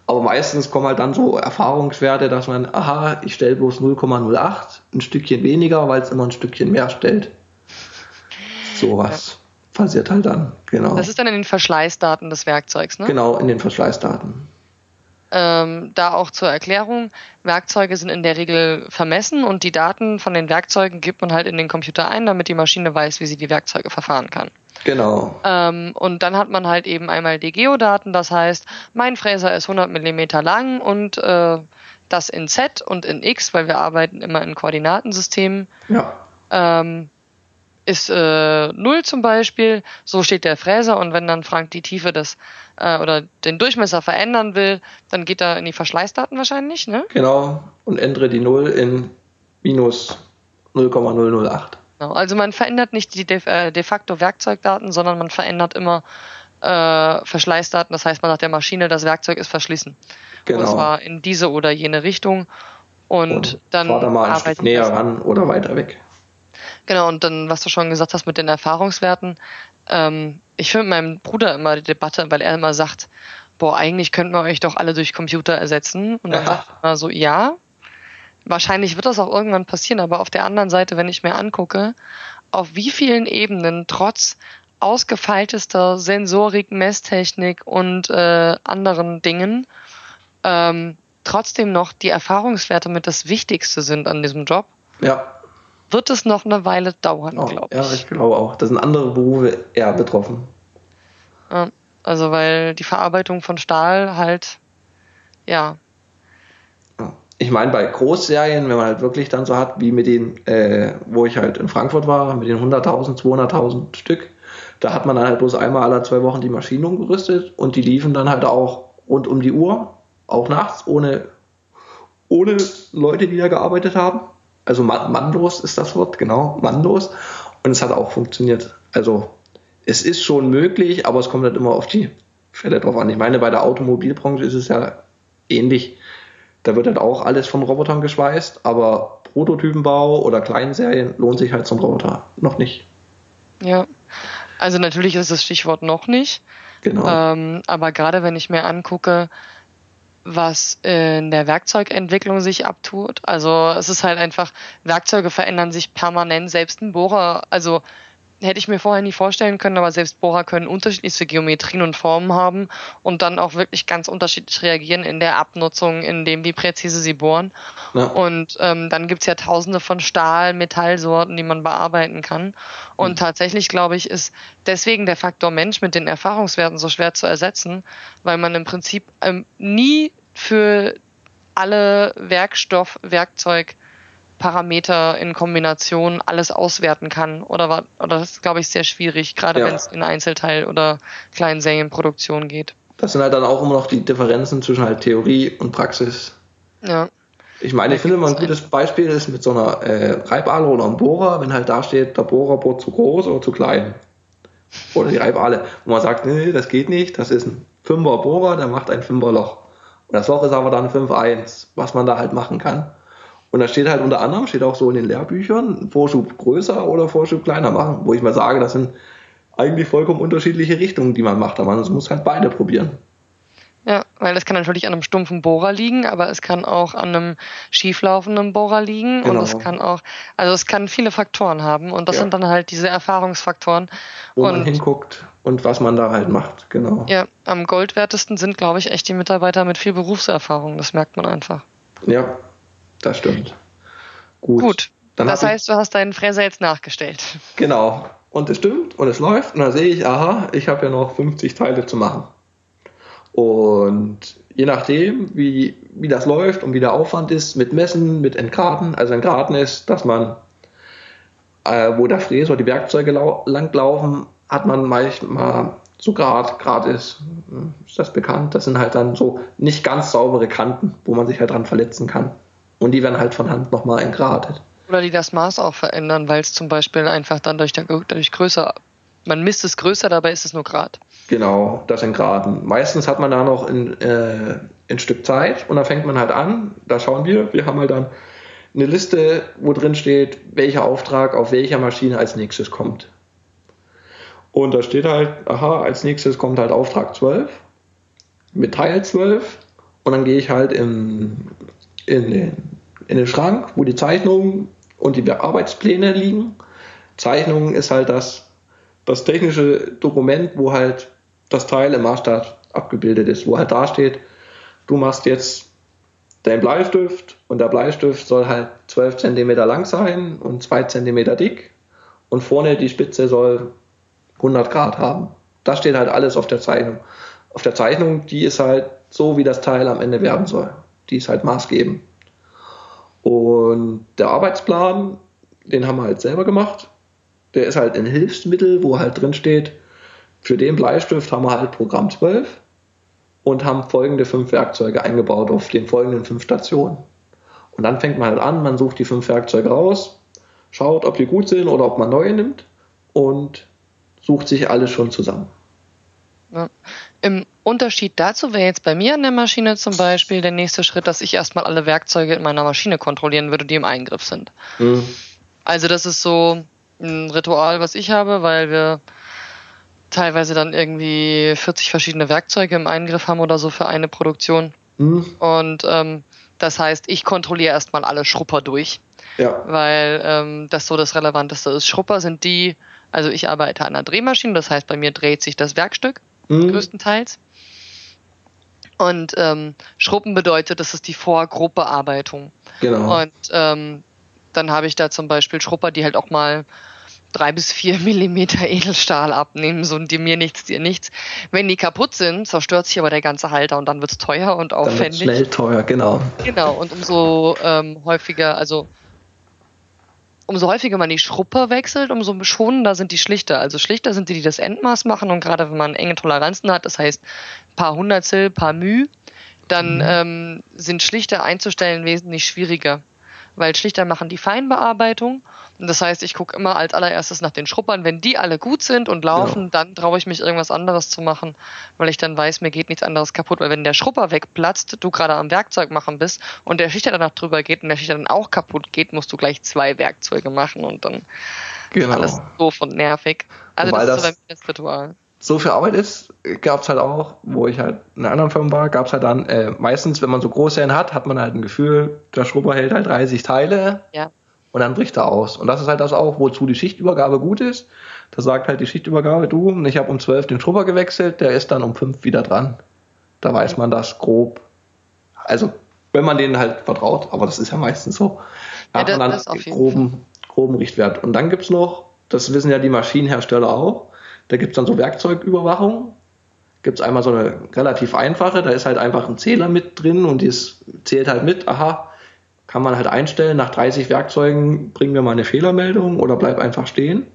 [SPEAKER 2] Aber meistens kommen halt dann so Erfahrungswerte, dass man, aha, ich stelle bloß 0,08, ein Stückchen weniger, weil es immer ein Stückchen mehr stellt. Sowas ja. passiert halt dann, genau.
[SPEAKER 1] Das ist dann in den Verschleißdaten des Werkzeugs, ne?
[SPEAKER 2] Genau, in den Verschleißdaten.
[SPEAKER 1] Ähm, da auch zur Erklärung, Werkzeuge sind in der Regel vermessen und die Daten von den Werkzeugen gibt man halt in den Computer ein, damit die Maschine weiß, wie sie die Werkzeuge verfahren kann.
[SPEAKER 2] Genau.
[SPEAKER 1] Ähm, und dann hat man halt eben einmal die Geodaten, das heißt, mein Fräser ist 100 Millimeter lang und äh, das in Z und in X, weil wir arbeiten immer in Koordinatensystemen.
[SPEAKER 2] Ja.
[SPEAKER 1] Ähm, ist äh, 0 zum Beispiel, so steht der Fräser und wenn dann Frank die Tiefe des äh, oder den Durchmesser verändern will, dann geht er in die Verschleißdaten wahrscheinlich, ne?
[SPEAKER 2] Genau, und ändere die 0 in minus 0,008.
[SPEAKER 1] Genau, also man verändert nicht die de, äh, de facto Werkzeugdaten, sondern man verändert immer äh, Verschleißdaten. Das heißt, man sagt der Maschine, das Werkzeug ist verschlissen. Genau. Und zwar in diese oder jene Richtung. Und, und dann
[SPEAKER 2] fahr da mal ein Stück näher ran oder weiter weg.
[SPEAKER 1] Genau, und dann, was du schon gesagt hast mit den Erfahrungswerten, ähm, ich führe mit meinem Bruder immer die Debatte, weil er immer sagt, boah, eigentlich könnten wir euch doch alle durch Computer ersetzen. Und dann sagt er so, ja, wahrscheinlich wird das auch irgendwann passieren, aber auf der anderen Seite, wenn ich mir angucke, auf wie vielen Ebenen trotz ausgefeiltester Sensorik, Messtechnik und äh, anderen Dingen ähm, trotzdem noch die Erfahrungswerte mit das Wichtigste sind an diesem Job.
[SPEAKER 2] Ja
[SPEAKER 1] wird es noch eine Weile dauern,
[SPEAKER 2] oh,
[SPEAKER 1] glaube ich.
[SPEAKER 2] Ja, ich glaube auch. Da sind andere Berufe eher betroffen.
[SPEAKER 1] also weil die Verarbeitung von Stahl halt, ja.
[SPEAKER 2] Ich meine, bei Großserien, wenn man halt wirklich dann so hat, wie mit den, äh, wo ich halt in Frankfurt war, mit den 100.000, 200.000 Stück, da hat man dann halt bloß einmal alle zwei Wochen die Maschinen umgerüstet und die liefen dann halt auch rund um die Uhr, auch nachts, ohne, ohne Leute, die da gearbeitet haben. Also mannlos ist das Wort, genau, mannlos. Und es hat auch funktioniert. Also es ist schon möglich, aber es kommt halt immer auf die Fälle drauf an. Ich meine, bei der Automobilbranche ist es ja ähnlich. Da wird halt auch alles von Robotern geschweißt, aber Prototypenbau oder Kleinserien lohnt sich halt zum Roboter noch nicht.
[SPEAKER 1] Ja, also natürlich ist das Stichwort noch nicht.
[SPEAKER 2] Genau.
[SPEAKER 1] Ähm, aber gerade wenn ich mir angucke, was in der Werkzeugentwicklung sich abtut. Also es ist halt einfach, Werkzeuge verändern sich permanent, selbst ein Bohrer, also hätte ich mir vorher nie vorstellen können, aber selbst Bohrer können unterschiedlichste Geometrien und Formen haben und dann auch wirklich ganz unterschiedlich reagieren in der Abnutzung, in dem, wie präzise sie bohren. Ja. Und ähm, dann gibt's ja tausende von Stahl, Metallsorten, die man bearbeiten kann. Und mhm. tatsächlich, glaube ich, ist deswegen der Faktor Mensch mit den Erfahrungswerten so schwer zu ersetzen, weil man im Prinzip ähm, nie für alle Werkstoff, Werkzeug, Parameter in Kombination alles auswerten kann. Oder, war, oder das ist, glaube ich, sehr schwierig, gerade ja. wenn es in Einzelteil- oder kleinen Serienproduktion geht.
[SPEAKER 2] Das sind halt dann auch immer noch die Differenzen zwischen halt Theorie und Praxis. Ja. Ich meine, ich finde mal ein gutes Beispiel ist mit so einer äh, Reibahle oder einem Bohrer, wenn halt da steht, der Bohrer bohrt zu groß oder zu klein. Oder die Reibahle, wo man sagt, nee, das geht nicht, das ist ein Fünfer Bohrer, der macht ein Fünfer Loch. Und das Loch ist aber dann 5,1, was man da halt machen kann. Und da steht halt unter anderem, steht auch so in den Lehrbüchern, Vorschub größer oder Vorschub kleiner machen, wo ich mal sage, das sind eigentlich vollkommen unterschiedliche Richtungen, die man macht, aber man muss halt beide probieren.
[SPEAKER 1] Ja, weil das kann natürlich an einem stumpfen Bohrer liegen, aber es kann auch an einem schieflaufenden Bohrer liegen genau. und es kann auch, also es kann viele Faktoren haben und das ja. sind dann halt diese Erfahrungsfaktoren.
[SPEAKER 2] Wo
[SPEAKER 1] und,
[SPEAKER 2] man hinguckt und was man da halt macht, genau.
[SPEAKER 1] Ja, am goldwertesten sind, glaube ich, echt die Mitarbeiter mit viel Berufserfahrung, das merkt man einfach.
[SPEAKER 2] Ja, das stimmt.
[SPEAKER 1] Gut. Gut. Dann das heißt, du hast deinen Fräser jetzt nachgestellt.
[SPEAKER 2] Genau. Und es stimmt und es läuft. Und dann sehe ich, aha, ich habe ja noch 50 Teile zu machen. Und je nachdem, wie, wie das läuft und wie der Aufwand ist mit Messen, mit Entgraten, also Entgraten ist, dass man, äh, wo der Fräser die Werkzeuge langlaufen, hat man manchmal so Grad, Grad ist, ist das bekannt, das sind halt dann so nicht ganz saubere Kanten, wo man sich halt dran verletzen kann. Und die werden halt von Hand nochmal entgratet.
[SPEAKER 1] Oder die das Maß auch verändern, weil es zum Beispiel einfach dann durch, der, durch größer, man misst es größer, dabei ist es nur Grad.
[SPEAKER 2] Genau, das in Graden. Meistens hat man da noch ein, äh, ein Stück Zeit und dann fängt man halt an, da schauen wir, wir haben halt dann eine Liste, wo drin steht, welcher Auftrag auf welcher Maschine als nächstes kommt. Und da steht halt, aha, als nächstes kommt halt Auftrag 12 mit Teil 12 und dann gehe ich halt in, in den in den Schrank, wo die Zeichnungen und die Arbeitspläne liegen. Zeichnungen ist halt das, das technische Dokument, wo halt das Teil im Maßstab abgebildet ist, wo halt da steht, du machst jetzt deinen Bleistift und der Bleistift soll halt 12 cm lang sein und 2 cm dick und vorne die Spitze soll 100 Grad haben. Das steht halt alles auf der Zeichnung. Auf der Zeichnung, die ist halt so, wie das Teil am Ende werden soll. Die ist halt maßgebend. Und der Arbeitsplan, den haben wir halt selber gemacht. Der ist halt ein Hilfsmittel, wo halt drin steht, für den Bleistift haben wir halt Programm 12 und haben folgende fünf Werkzeuge eingebaut auf den folgenden fünf Stationen. Und dann fängt man halt an, man sucht die fünf Werkzeuge raus, schaut, ob die gut sind oder ob man neue nimmt und sucht sich alles schon zusammen.
[SPEAKER 1] Ja. Im Unterschied dazu wäre jetzt bei mir an der Maschine zum Beispiel der nächste Schritt, dass ich erstmal alle Werkzeuge in meiner Maschine kontrollieren würde, die im Eingriff sind. Mhm. Also das ist so ein Ritual, was ich habe, weil wir teilweise dann irgendwie 40 verschiedene Werkzeuge im Eingriff haben oder so für eine Produktion. Mhm. Und ähm, das heißt, ich kontrolliere erstmal alle Schrupper durch. Ja. Weil ähm, das so das Relevanteste ist. Schrupper sind die, also ich arbeite an einer Drehmaschine, das heißt, bei mir dreht sich das Werkstück mhm. größtenteils. Und ähm, Schruppen bedeutet, das ist die Vorgruppearbeitung. Genau. Und ähm, dann habe ich da zum Beispiel Schrupper, die halt auch mal drei bis vier Millimeter Edelstahl abnehmen, so die mir nichts, dir nichts. Wenn die kaputt sind, zerstört sich aber der ganze Halter und dann wird's teuer und aufwendig.
[SPEAKER 2] Dann schnell teuer, genau.
[SPEAKER 1] Genau, und umso ähm, häufiger, also umso häufiger man die Schrupper wechselt, umso schonender sind die Schlichter. Also Schlichter sind die, die das Endmaß machen und gerade wenn man enge Toleranzen hat, das heißt paar Hundertstel, paar Müh, dann mhm. ähm, sind Schlichter einzustellen wesentlich schwieriger weil Schlichter machen die Feinbearbeitung. Und das heißt, ich gucke immer als allererstes nach den Schruppern. Wenn die alle gut sind und laufen, ja. dann traue ich mich irgendwas anderes zu machen, weil ich dann weiß, mir geht nichts anderes kaputt. Weil wenn der Schrupper wegplatzt, du gerade am Werkzeug machen bist und der Schichter danach drüber geht und der Schichter dann auch kaputt geht, musst du gleich zwei Werkzeuge machen und dann genau. ist alles doof und nervig. Also
[SPEAKER 2] Wobei das ist so das Ritual so viel Arbeit ist, gab es halt auch, wo ich halt in einer anderen Firma war, gab es halt dann, äh, meistens, wenn man so Großserien hat, hat man halt ein Gefühl, der Schrubber hält halt 30 Teile ja. und dann bricht er aus. Und das ist halt das auch, wozu die Schichtübergabe gut ist, Da sagt halt die Schichtübergabe, du, ich habe um 12 den Schrubber gewechselt, der ist dann um 5 wieder dran. Da weiß man das grob. Also, wenn man denen halt vertraut, aber das ist ja meistens so. Da ja, hat man dann groben, groben Richtwert. Und dann gibt's noch, das wissen ja die Maschinenhersteller auch, da gibt's dann so Werkzeugüberwachung. Gibt's einmal so eine relativ einfache, da ist halt einfach ein Zähler mit drin und die zählt halt mit, aha, kann man halt einstellen, nach 30 Werkzeugen bringen wir mal eine Fehlermeldung oder bleib einfach stehen.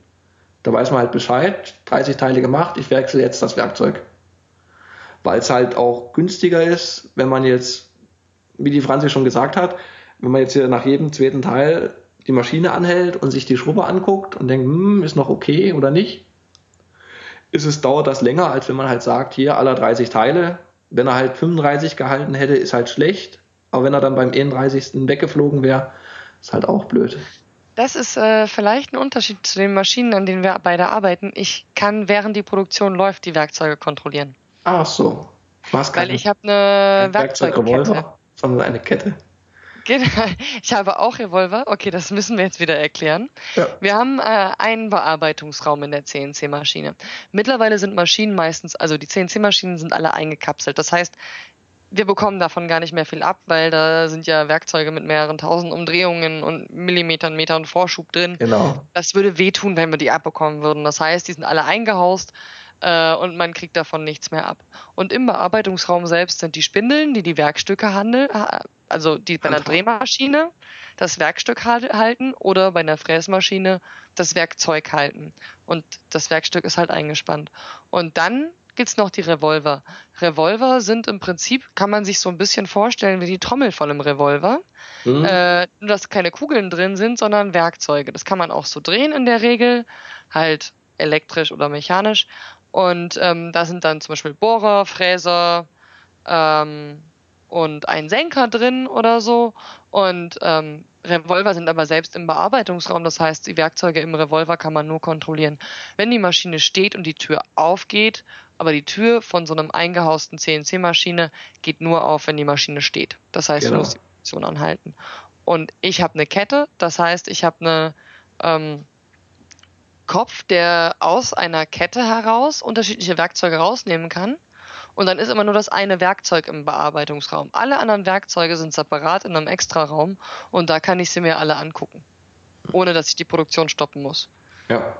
[SPEAKER 2] Da weiß man halt Bescheid, 30 Teile gemacht, ich wechsle jetzt das Werkzeug. Weil es halt auch günstiger ist, wenn man jetzt, wie die Franzi schon gesagt hat, wenn man jetzt hier nach jedem zweiten Teil die Maschine anhält und sich die Schrubbe anguckt und denkt, hm, ist noch okay oder nicht, ist es, dauert das länger, als wenn man halt sagt, hier aller 30 Teile. Wenn er halt 35 gehalten hätte, ist halt schlecht. Aber wenn er dann beim 31. weggeflogen wäre, ist halt auch blöd.
[SPEAKER 1] Das ist äh, vielleicht ein Unterschied zu den Maschinen, an denen wir beide arbeiten. Ich kann, während die Produktion läuft, die Werkzeuge kontrollieren.
[SPEAKER 2] Ach so.
[SPEAKER 1] Was Weil ich habe eine Werkzeugkette.
[SPEAKER 2] sondern eine Kette.
[SPEAKER 1] Genau. Ich habe auch Revolver. Okay, das müssen wir jetzt wieder erklären. Ja. Wir haben äh, einen Bearbeitungsraum in der CNC-Maschine. Mittlerweile sind Maschinen meistens, also die CNC-Maschinen sind alle eingekapselt. Das heißt, wir bekommen davon gar nicht mehr viel ab, weil da sind ja Werkzeuge mit mehreren tausend Umdrehungen und Millimetern, Metern Vorschub drin.
[SPEAKER 2] Genau.
[SPEAKER 1] Das würde wehtun, wenn wir die abbekommen würden. Das heißt, die sind alle eingehaust äh, und man kriegt davon nichts mehr ab. Und im Bearbeitungsraum selbst sind die Spindeln, die die Werkstücke handeln, also die bei einer Drehmaschine das Werkstück halten oder bei einer Fräsmaschine das Werkzeug halten. Und das Werkstück ist halt eingespannt. Und dann gibt's noch die Revolver. Revolver sind im Prinzip, kann man sich so ein bisschen vorstellen wie die Trommel von einem Revolver. Mhm. Äh, nur, dass keine Kugeln drin sind, sondern Werkzeuge. Das kann man auch so drehen in der Regel, halt elektrisch oder mechanisch. Und ähm, da sind dann zum Beispiel Bohrer, Fräser ähm, und ein Senker drin oder so. Und ähm, Revolver sind aber selbst im Bearbeitungsraum, das heißt, die Werkzeuge im Revolver kann man nur kontrollieren, wenn die Maschine steht und die Tür aufgeht, aber die Tür von so einem eingehausten CNC-Maschine geht nur auf, wenn die Maschine steht. Das heißt, genau. du musst die Position anhalten. Und ich habe eine Kette, das heißt, ich habe eine ähm, Kopf, der aus einer Kette heraus unterschiedliche Werkzeuge rausnehmen kann. Und dann ist immer nur das eine Werkzeug im Bearbeitungsraum. Alle anderen Werkzeuge sind separat in einem Extraraum und da kann ich sie mir alle angucken. Ohne dass ich die Produktion stoppen muss.
[SPEAKER 2] Ja.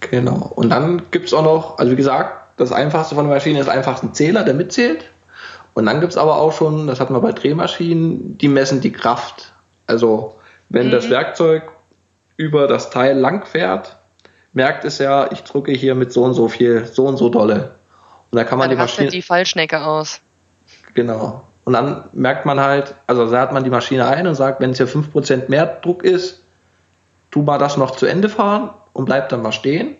[SPEAKER 2] Genau. Und dann gibt es auch noch, also wie gesagt, das einfachste von der Maschine ist einfach ein Zähler, der mitzählt. Und dann gibt es aber auch schon, das hatten wir bei Drehmaschinen, die messen die Kraft. Also wenn mhm. das Werkzeug über das Teil lang fährt, merkt es ja, ich drücke hier mit so und so viel, so und so dolle. Und da kann man
[SPEAKER 1] dann
[SPEAKER 2] die Maschine.
[SPEAKER 1] die Fallschnecke aus.
[SPEAKER 2] Genau. Und dann merkt man halt, also da hat man die Maschine ein und sagt, wenn es hier 5% mehr Druck ist, tu mal das noch zu Ende fahren und bleib dann mal stehen.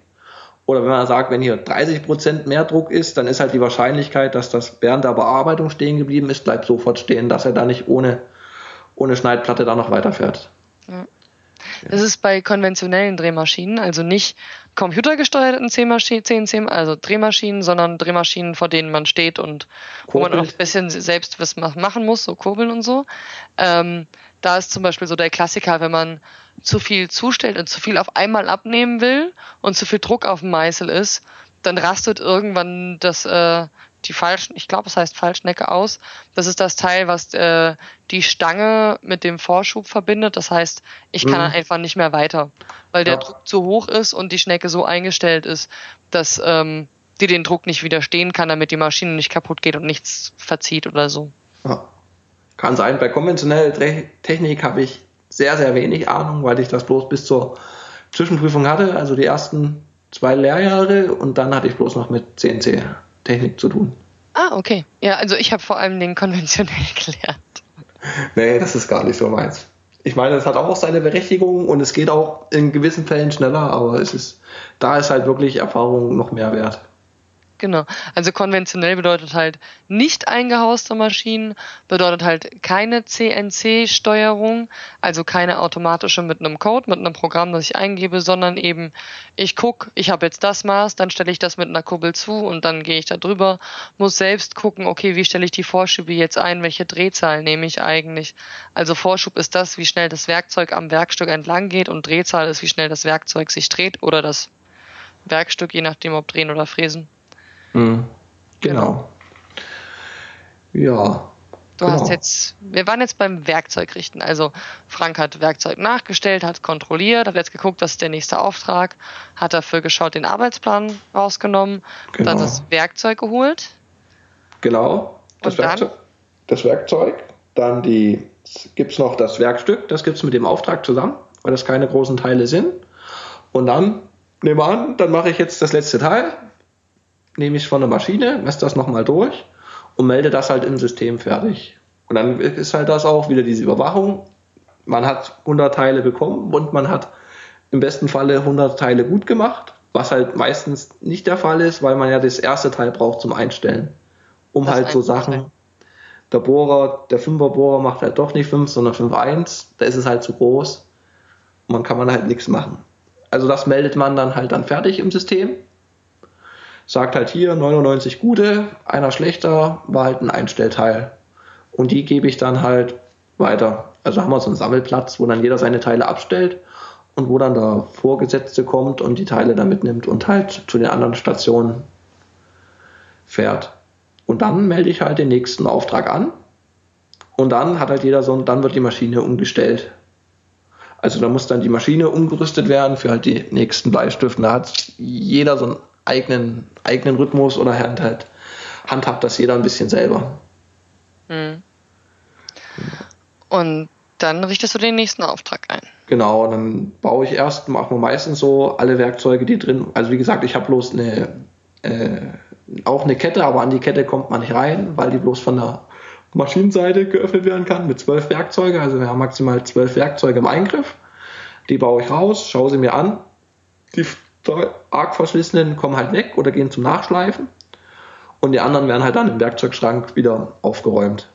[SPEAKER 2] Oder wenn man sagt, wenn hier 30% mehr Druck ist, dann ist halt die Wahrscheinlichkeit, dass das während der Bearbeitung stehen geblieben ist, bleibt sofort stehen, dass er da nicht ohne, ohne Schneidplatte da noch weiterfährt. Ja.
[SPEAKER 1] Das ist bei konventionellen Drehmaschinen, also nicht computergesteuerten CNC, also Drehmaschinen, sondern Drehmaschinen, vor denen man steht und Kurbel. wo man auch ein bisschen selbst was machen muss, so Kurbeln und so. Ähm, da ist zum Beispiel so der Klassiker, wenn man zu viel zustellt und zu viel auf einmal abnehmen will und zu viel Druck auf dem Meißel ist, dann rastet irgendwann das, äh, die falschen, ich glaube, es heißt Fallschnecke aus. Das ist das Teil, was äh, die Stange mit dem Vorschub verbindet. Das heißt, ich kann mhm. einfach nicht mehr weiter, weil der ja. Druck zu hoch ist und die Schnecke so eingestellt ist, dass ähm, die den Druck nicht widerstehen kann, damit die Maschine nicht kaputt geht und nichts verzieht oder so.
[SPEAKER 2] Ja. Kann sein. Bei konventioneller Technik habe ich sehr, sehr wenig Ahnung, weil ich das bloß bis zur Zwischenprüfung hatte, also die ersten zwei Lehrjahre und dann hatte ich bloß noch mit CNC-Technik zu tun.
[SPEAKER 1] Ah, okay. Ja, also ich habe vor allem den konventionell gelernt.
[SPEAKER 2] Nee, das ist gar nicht so meins. Ich meine, es hat auch seine Berechtigung und es geht auch in gewissen Fällen schneller, aber es ist, da ist halt wirklich Erfahrung noch mehr wert.
[SPEAKER 1] Genau. Also konventionell bedeutet halt nicht eingehauste Maschinen, bedeutet halt keine CNC-Steuerung, also keine automatische mit einem Code, mit einem Programm, das ich eingebe, sondern eben ich guck, ich habe jetzt das Maß, dann stelle ich das mit einer Kurbel zu und dann gehe ich da drüber, muss selbst gucken, okay, wie stelle ich die Vorschübe jetzt ein, welche Drehzahl nehme ich eigentlich. Also Vorschub ist das, wie schnell das Werkzeug am Werkstück entlang geht und Drehzahl ist, wie schnell das Werkzeug sich dreht oder das Werkstück, je nachdem ob drehen oder fräsen.
[SPEAKER 2] Mhm. Genau. Ja.
[SPEAKER 1] Du genau. hast jetzt, wir waren jetzt beim Werkzeugrichten. Also Frank hat Werkzeug nachgestellt, hat kontrolliert, hat jetzt geguckt, was ist der nächste Auftrag, hat dafür geschaut, den Arbeitsplan rausgenommen, genau. dann das Werkzeug geholt.
[SPEAKER 2] Genau. Das, Werkzeug, dann? das Werkzeug, dann die gibt es noch das Werkstück, das gibt es mit dem Auftrag zusammen, weil das keine großen Teile sind. Und dann, nehmen wir an, dann mache ich jetzt das letzte Teil, nehme ich von der Maschine, messe das nochmal durch und melde das halt im System fertig. Und dann ist halt das auch wieder diese Überwachung. Man hat 100 Teile bekommen und man hat im besten Falle 100 Teile gut gemacht, was halt meistens nicht der Fall ist, weil man ja das erste Teil braucht zum Einstellen. Um das halt so Sachen, der Bohrer, der 5er Bohrer macht halt doch nicht 5, sondern 5.1, da ist es halt zu groß. Man kann man halt nichts machen. Also das meldet man dann halt dann fertig im System sagt halt hier 99 gute, einer schlechter, war halt ein Einstellteil. Und die gebe ich dann halt weiter. Also haben wir so einen Sammelplatz, wo dann jeder seine Teile abstellt und wo dann der Vorgesetzte kommt und die Teile dann mitnimmt und halt zu den anderen Stationen fährt. Und dann melde ich halt den nächsten Auftrag an. Und dann hat halt jeder so, dann wird die Maschine umgestellt. Also da muss dann die Maschine umgerüstet werden für halt die nächsten Bleistiften. Da hat jeder so einen eigenen, eigenen Rhythmus oder halt, halt handhabt das jeder ein bisschen selber.
[SPEAKER 1] Mhm. Und dann richtest du den nächsten Auftrag ein.
[SPEAKER 2] Genau, dann baue ich erst, machen wir meistens so alle Werkzeuge, die drin, also wie gesagt, ich habe bloß eine, äh, auch eine Kette, aber an die Kette kommt man nicht rein, weil die bloß von der Maschinenseite geöffnet werden kann mit zwölf Werkzeugen. Also wir haben maximal zwölf Werkzeuge im Eingriff. Die baue ich raus, schaue sie mir an. Die arg verschlissenen kommen halt weg oder gehen zum Nachschleifen. Und die anderen werden halt dann im Werkzeugschrank wieder aufgeräumt.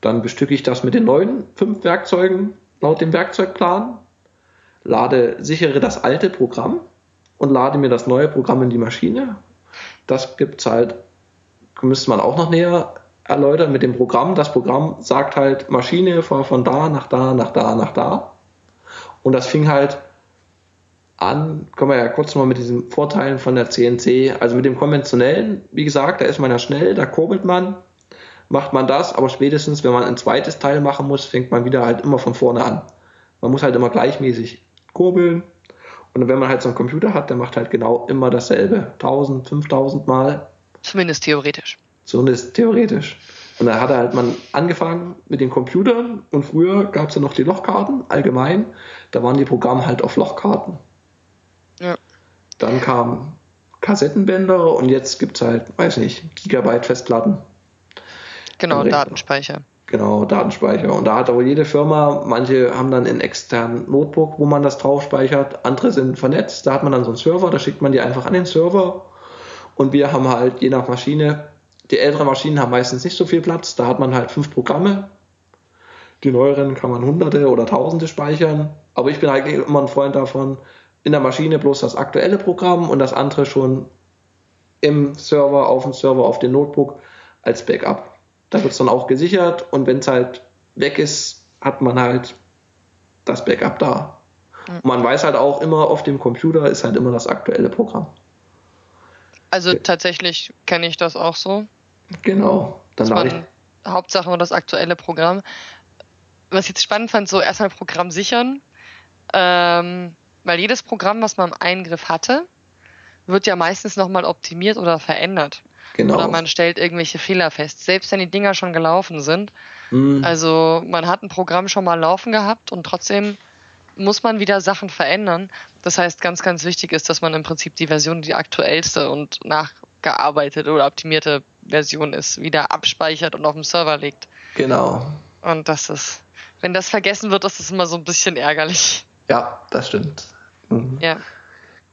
[SPEAKER 2] Dann bestücke ich das mit den neuen fünf Werkzeugen laut dem Werkzeugplan, lade, sichere das alte Programm und lade mir das neue Programm in die Maschine. Das gibt's halt, müsste man auch noch näher erläutern mit dem Programm. Das Programm sagt halt, Maschine fahr von da nach da, nach da, nach da. Und das fing halt an, kommen wir ja kurz mal mit diesen Vorteilen von der CNC, also mit dem konventionellen, wie gesagt, da ist man ja schnell, da kurbelt man, macht man das, aber spätestens, wenn man ein zweites Teil machen muss, fängt man wieder halt immer von vorne an. Man muss halt immer gleichmäßig kurbeln und wenn man halt so einen Computer hat, der macht halt genau immer dasselbe, 1000, 5000 Mal.
[SPEAKER 1] Zumindest theoretisch.
[SPEAKER 2] Zumindest theoretisch. Und da hat halt man angefangen mit den Computern und früher gab es ja noch die Lochkarten allgemein. Da waren die Programme halt auf Lochkarten. Dann kamen Kassettenbänder und jetzt gibt es halt, weiß nicht, Gigabyte Festplatten.
[SPEAKER 1] Genau, Datenspeicher.
[SPEAKER 2] Genau, Datenspeicher. Und da hat aber jede Firma, manche haben dann einen externen Notebook, wo man das drauf speichert, andere sind vernetzt, da hat man dann so einen Server, da schickt man die einfach an den Server. Und wir haben halt je nach Maschine, die älteren Maschinen haben meistens nicht so viel Platz, da hat man halt fünf Programme. Die neueren kann man hunderte oder tausende speichern. Aber ich bin eigentlich immer ein Freund davon, in der Maschine bloß das aktuelle Programm und das andere schon im Server, auf dem Server, auf dem Notebook als Backup. Da wird es dann auch gesichert und wenn es halt weg ist, hat man halt das Backup da. Mhm. man weiß halt auch immer, auf dem Computer ist halt immer das aktuelle Programm.
[SPEAKER 1] Also okay. tatsächlich kenne ich das auch so.
[SPEAKER 2] Genau.
[SPEAKER 1] Dann man, Hauptsache nur das aktuelle Programm. Was ich jetzt spannend fand, so erstmal Programm sichern. Ähm, weil jedes Programm, was man im Eingriff hatte, wird ja meistens nochmal optimiert oder verändert. Genau. Oder man stellt irgendwelche Fehler fest, selbst wenn die Dinger schon gelaufen sind. Mhm. Also man hat ein Programm schon mal laufen gehabt und trotzdem muss man wieder Sachen verändern. Das heißt, ganz, ganz wichtig ist, dass man im Prinzip die Version, die aktuellste und nachgearbeitete oder optimierte Version ist, wieder abspeichert und auf dem Server legt.
[SPEAKER 2] Genau.
[SPEAKER 1] Und das ist, wenn das vergessen wird, ist das immer so ein bisschen ärgerlich.
[SPEAKER 2] Ja, das stimmt.
[SPEAKER 1] Mhm. Ja.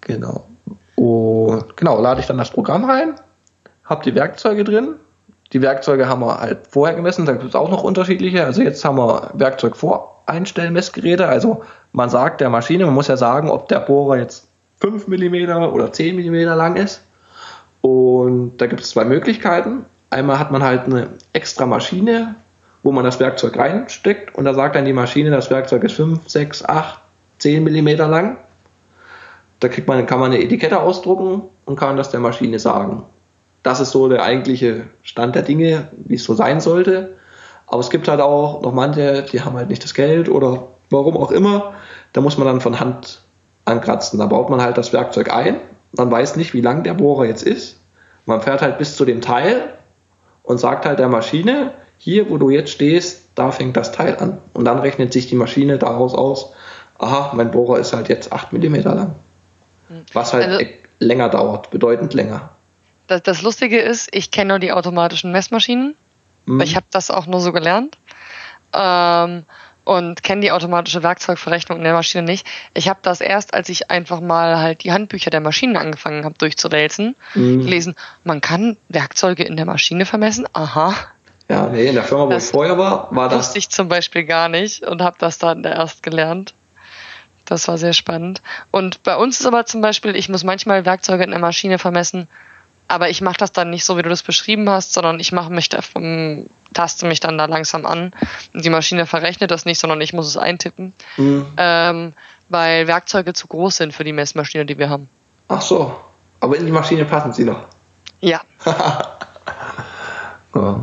[SPEAKER 2] Genau. Und genau, lade ich dann das Programm rein, habe die Werkzeuge drin. Die Werkzeuge haben wir halt vorher gemessen, da gibt es auch noch unterschiedliche. Also jetzt haben wir Werkzeug Voreinstellmessgeräte. Also man sagt der Maschine, man muss ja sagen, ob der Bohrer jetzt 5 mm oder 10 mm lang ist. Und da gibt es zwei Möglichkeiten. Einmal hat man halt eine extra Maschine, wo man das Werkzeug reinsteckt und da sagt dann die Maschine, das Werkzeug ist 5, 6, 8, 10 mm lang Da kriegt man, kann man eine Etikette ausdrucken und kann das der Maschine sagen. Das ist so der eigentliche Stand der Dinge, wie es so sein sollte. Aber es gibt halt auch noch manche, die haben halt nicht das Geld oder warum auch immer. Da muss man dann von Hand ankratzen. Da baut man halt das Werkzeug ein. Man weiß nicht, wie lang der Bohrer jetzt ist. Man fährt halt bis zu dem Teil und sagt halt der Maschine, hier, wo du jetzt stehst, da fängt das Teil an. Und dann rechnet sich die Maschine daraus aus, aha, mein Bohrer ist halt jetzt 8 mm lang. Was halt also, länger dauert, bedeutend länger.
[SPEAKER 1] Das, das Lustige ist, ich kenne nur die automatischen Messmaschinen. Mhm. Ich habe das auch nur so gelernt. Ähm, und kenne die automatische Werkzeugverrechnung in der Maschine nicht. Ich habe das erst, als ich einfach mal halt die Handbücher der Maschinen angefangen habe durchzuwälzen, mhm. gelesen, man kann Werkzeuge in der Maschine vermessen. Aha.
[SPEAKER 2] Ja, nee, in der Firma, wo das ich vorher war, war das.
[SPEAKER 1] Wusste ich zum Beispiel gar nicht und habe das dann erst gelernt. Das war sehr spannend. Und bei uns ist aber zum Beispiel, ich muss manchmal Werkzeuge in der Maschine vermessen, aber ich mache das dann nicht so, wie du das beschrieben hast, sondern ich mache mich da vom, taste mich dann da langsam an. Und die Maschine verrechnet das nicht, sondern ich muss es eintippen. Mhm. Ähm, weil Werkzeuge zu groß sind für die Messmaschine, die wir haben.
[SPEAKER 2] Ach so. Aber in die Maschine passen sie noch.
[SPEAKER 1] Ja.
[SPEAKER 2] ja.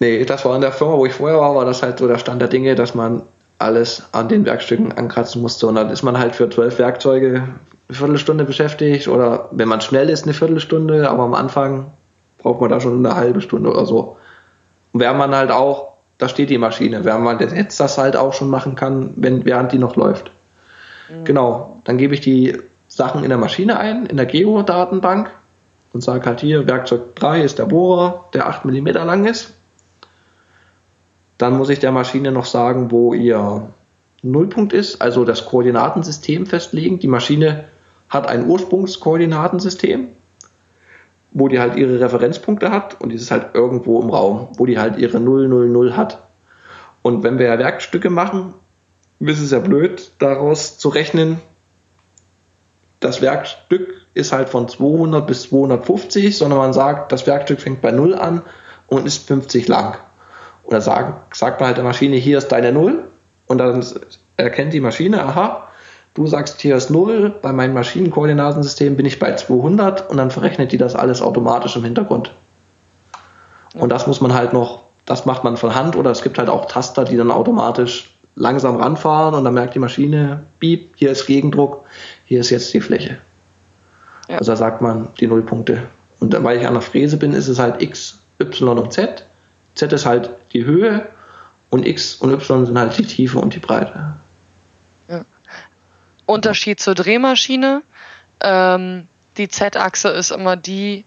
[SPEAKER 2] Nee, das war in der Firma, wo ich vorher war, war das halt so der Stand der Dinge, dass man alles an den Werkstücken ankratzen musste. Und dann ist man halt für zwölf Werkzeuge eine Viertelstunde beschäftigt oder wenn man schnell ist, eine Viertelstunde, aber am Anfang braucht man da schon eine halbe Stunde oder so. Und während man halt auch, da steht die Maschine, während man jetzt das halt auch schon machen kann, wenn, während die noch läuft. Mhm. Genau, dann gebe ich die Sachen in der Maschine ein, in der Geo-Datenbank und sage halt hier, Werkzeug 3 ist der Bohrer, der 8 mm lang ist. Dann muss ich der Maschine noch sagen, wo ihr Nullpunkt ist, also das Koordinatensystem festlegen. Die Maschine hat ein Ursprungskoordinatensystem, wo die halt ihre Referenzpunkte hat und dieses halt irgendwo im Raum, wo die halt ihre 0, 0, 0 hat. Und wenn wir ja Werkstücke machen, ist es ja blöd, daraus zu rechnen, das Werkstück ist halt von 200 bis 250, sondern man sagt, das Werkstück fängt bei 0 an und ist 50 lang. Oder sagt, sagt man halt der Maschine, hier ist deine 0 und dann erkennt die Maschine, aha, Du sagst, hier ist 0, bei meinem Maschinenkoordinatensystem bin ich bei 200 und dann verrechnet die das alles automatisch im Hintergrund. Und das muss man halt noch, das macht man von Hand oder es gibt halt auch Taster, die dann automatisch langsam ranfahren und dann merkt die Maschine, piep, hier ist Gegendruck, hier ist jetzt die Fläche. Ja. Also da sagt man die Nullpunkte. Und weil ich an der Fräse bin, ist es halt X, Y und Z. Z ist halt die Höhe und X und Y sind halt die Tiefe und die Breite.
[SPEAKER 1] Unterschied zur Drehmaschine. Ähm, die Z-Achse ist immer die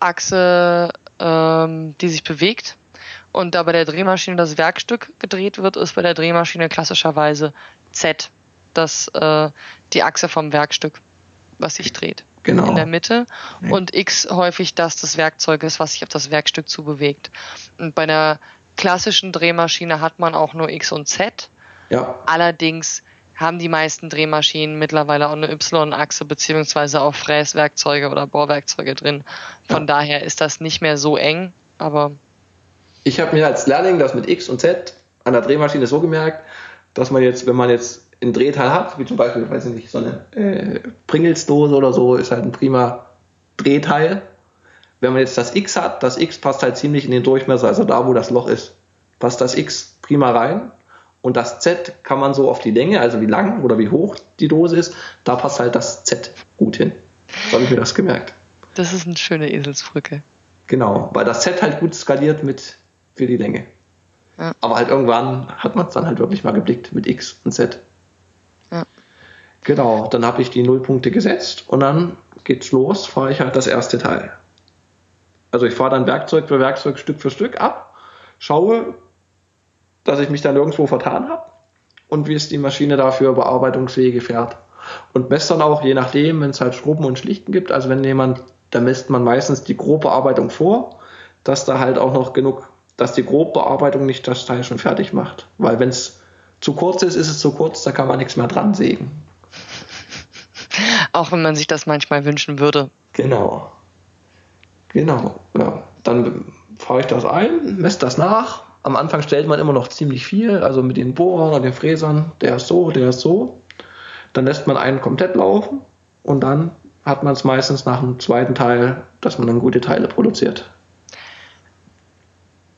[SPEAKER 1] Achse, ähm, die sich bewegt. Und da bei der Drehmaschine das Werkstück gedreht wird, ist bei der Drehmaschine klassischerweise Z, das äh, die Achse vom Werkstück, was sich dreht. Genau. In der Mitte. Ja. Und X häufig das des Werkzeuges, was sich auf das Werkstück zubewegt. Und bei der klassischen Drehmaschine hat man auch nur X und Z. Ja. Allerdings haben die meisten Drehmaschinen mittlerweile auch eine Y-Achse beziehungsweise auch Fräswerkzeuge oder Bohrwerkzeuge drin. Von ja. daher ist das nicht mehr so eng, aber.
[SPEAKER 2] Ich habe mir als Lehrling das mit X und Z an der Drehmaschine so gemerkt, dass man jetzt, wenn man jetzt ein Drehteil hat, wie zum Beispiel, weiß ich nicht, so eine äh, Pringles-Dose oder so, ist halt ein prima Drehteil. Wenn man jetzt das X hat, das X passt halt ziemlich in den Durchmesser, also da, wo das Loch ist, passt das X prima rein und das Z kann man so auf die Länge, also wie lang oder wie hoch die Dose ist, da passt halt das Z gut hin. So habe ich mir das gemerkt.
[SPEAKER 1] Das ist eine schöne Eselsbrücke.
[SPEAKER 2] Genau, weil das Z halt gut skaliert mit für die Länge. Ja. Aber halt irgendwann hat man es dann halt wirklich mal geblickt mit X und Z. Ja. Genau, dann habe ich die Nullpunkte gesetzt und dann geht's los, fahre ich halt das erste Teil. Also ich fahre dann Werkzeug für Werkzeug Stück für Stück ab, schaue, dass ich mich da nirgendwo vertan habe und wie es die Maschine dafür Bearbeitungswege fährt. Und messt dann auch, je nachdem, wenn es halt Schrubben und Schlichten gibt, also wenn jemand, da misst man meistens die Grobbearbeitung vor, dass da halt auch noch genug, dass die Grobbearbeitung nicht das Teil schon fertig macht. Weil wenn es zu kurz ist, ist es zu kurz, da kann man nichts mehr dran sägen.
[SPEAKER 1] Auch wenn man sich das manchmal wünschen würde.
[SPEAKER 2] Genau. Genau. Ja. Dann fahre ich das ein, messe das nach am Anfang stellt man immer noch ziemlich viel, also mit den Bohrern und den Fräsern, der ist so, der ist so. Dann lässt man einen komplett laufen und dann hat man es meistens nach dem zweiten Teil, dass man dann gute Teile produziert.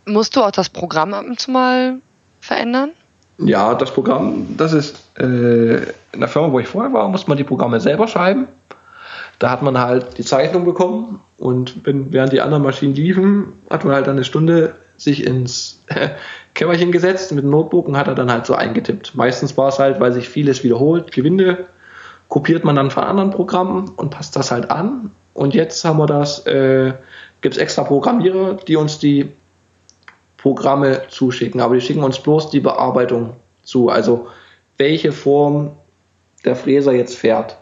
[SPEAKER 1] Musst du auch das Programm ab und zu mal verändern?
[SPEAKER 2] Ja, das Programm, das ist äh, in der Firma, wo ich vorher war, musste man die Programme selber schreiben. Da hat man halt die Zeichnung bekommen und wenn, während die anderen Maschinen liefen, hat man halt eine Stunde sich ins Kämmerchen gesetzt mit dem Notebook und hat er dann halt so eingetippt. Meistens war es halt, weil sich vieles wiederholt, Gewinde kopiert man dann von anderen Programmen und passt das halt an. Und jetzt haben wir das, äh, gibt es extra Programmierer, die uns die Programme zuschicken, aber die schicken uns bloß die Bearbeitung zu. Also welche Form der Fräser jetzt fährt.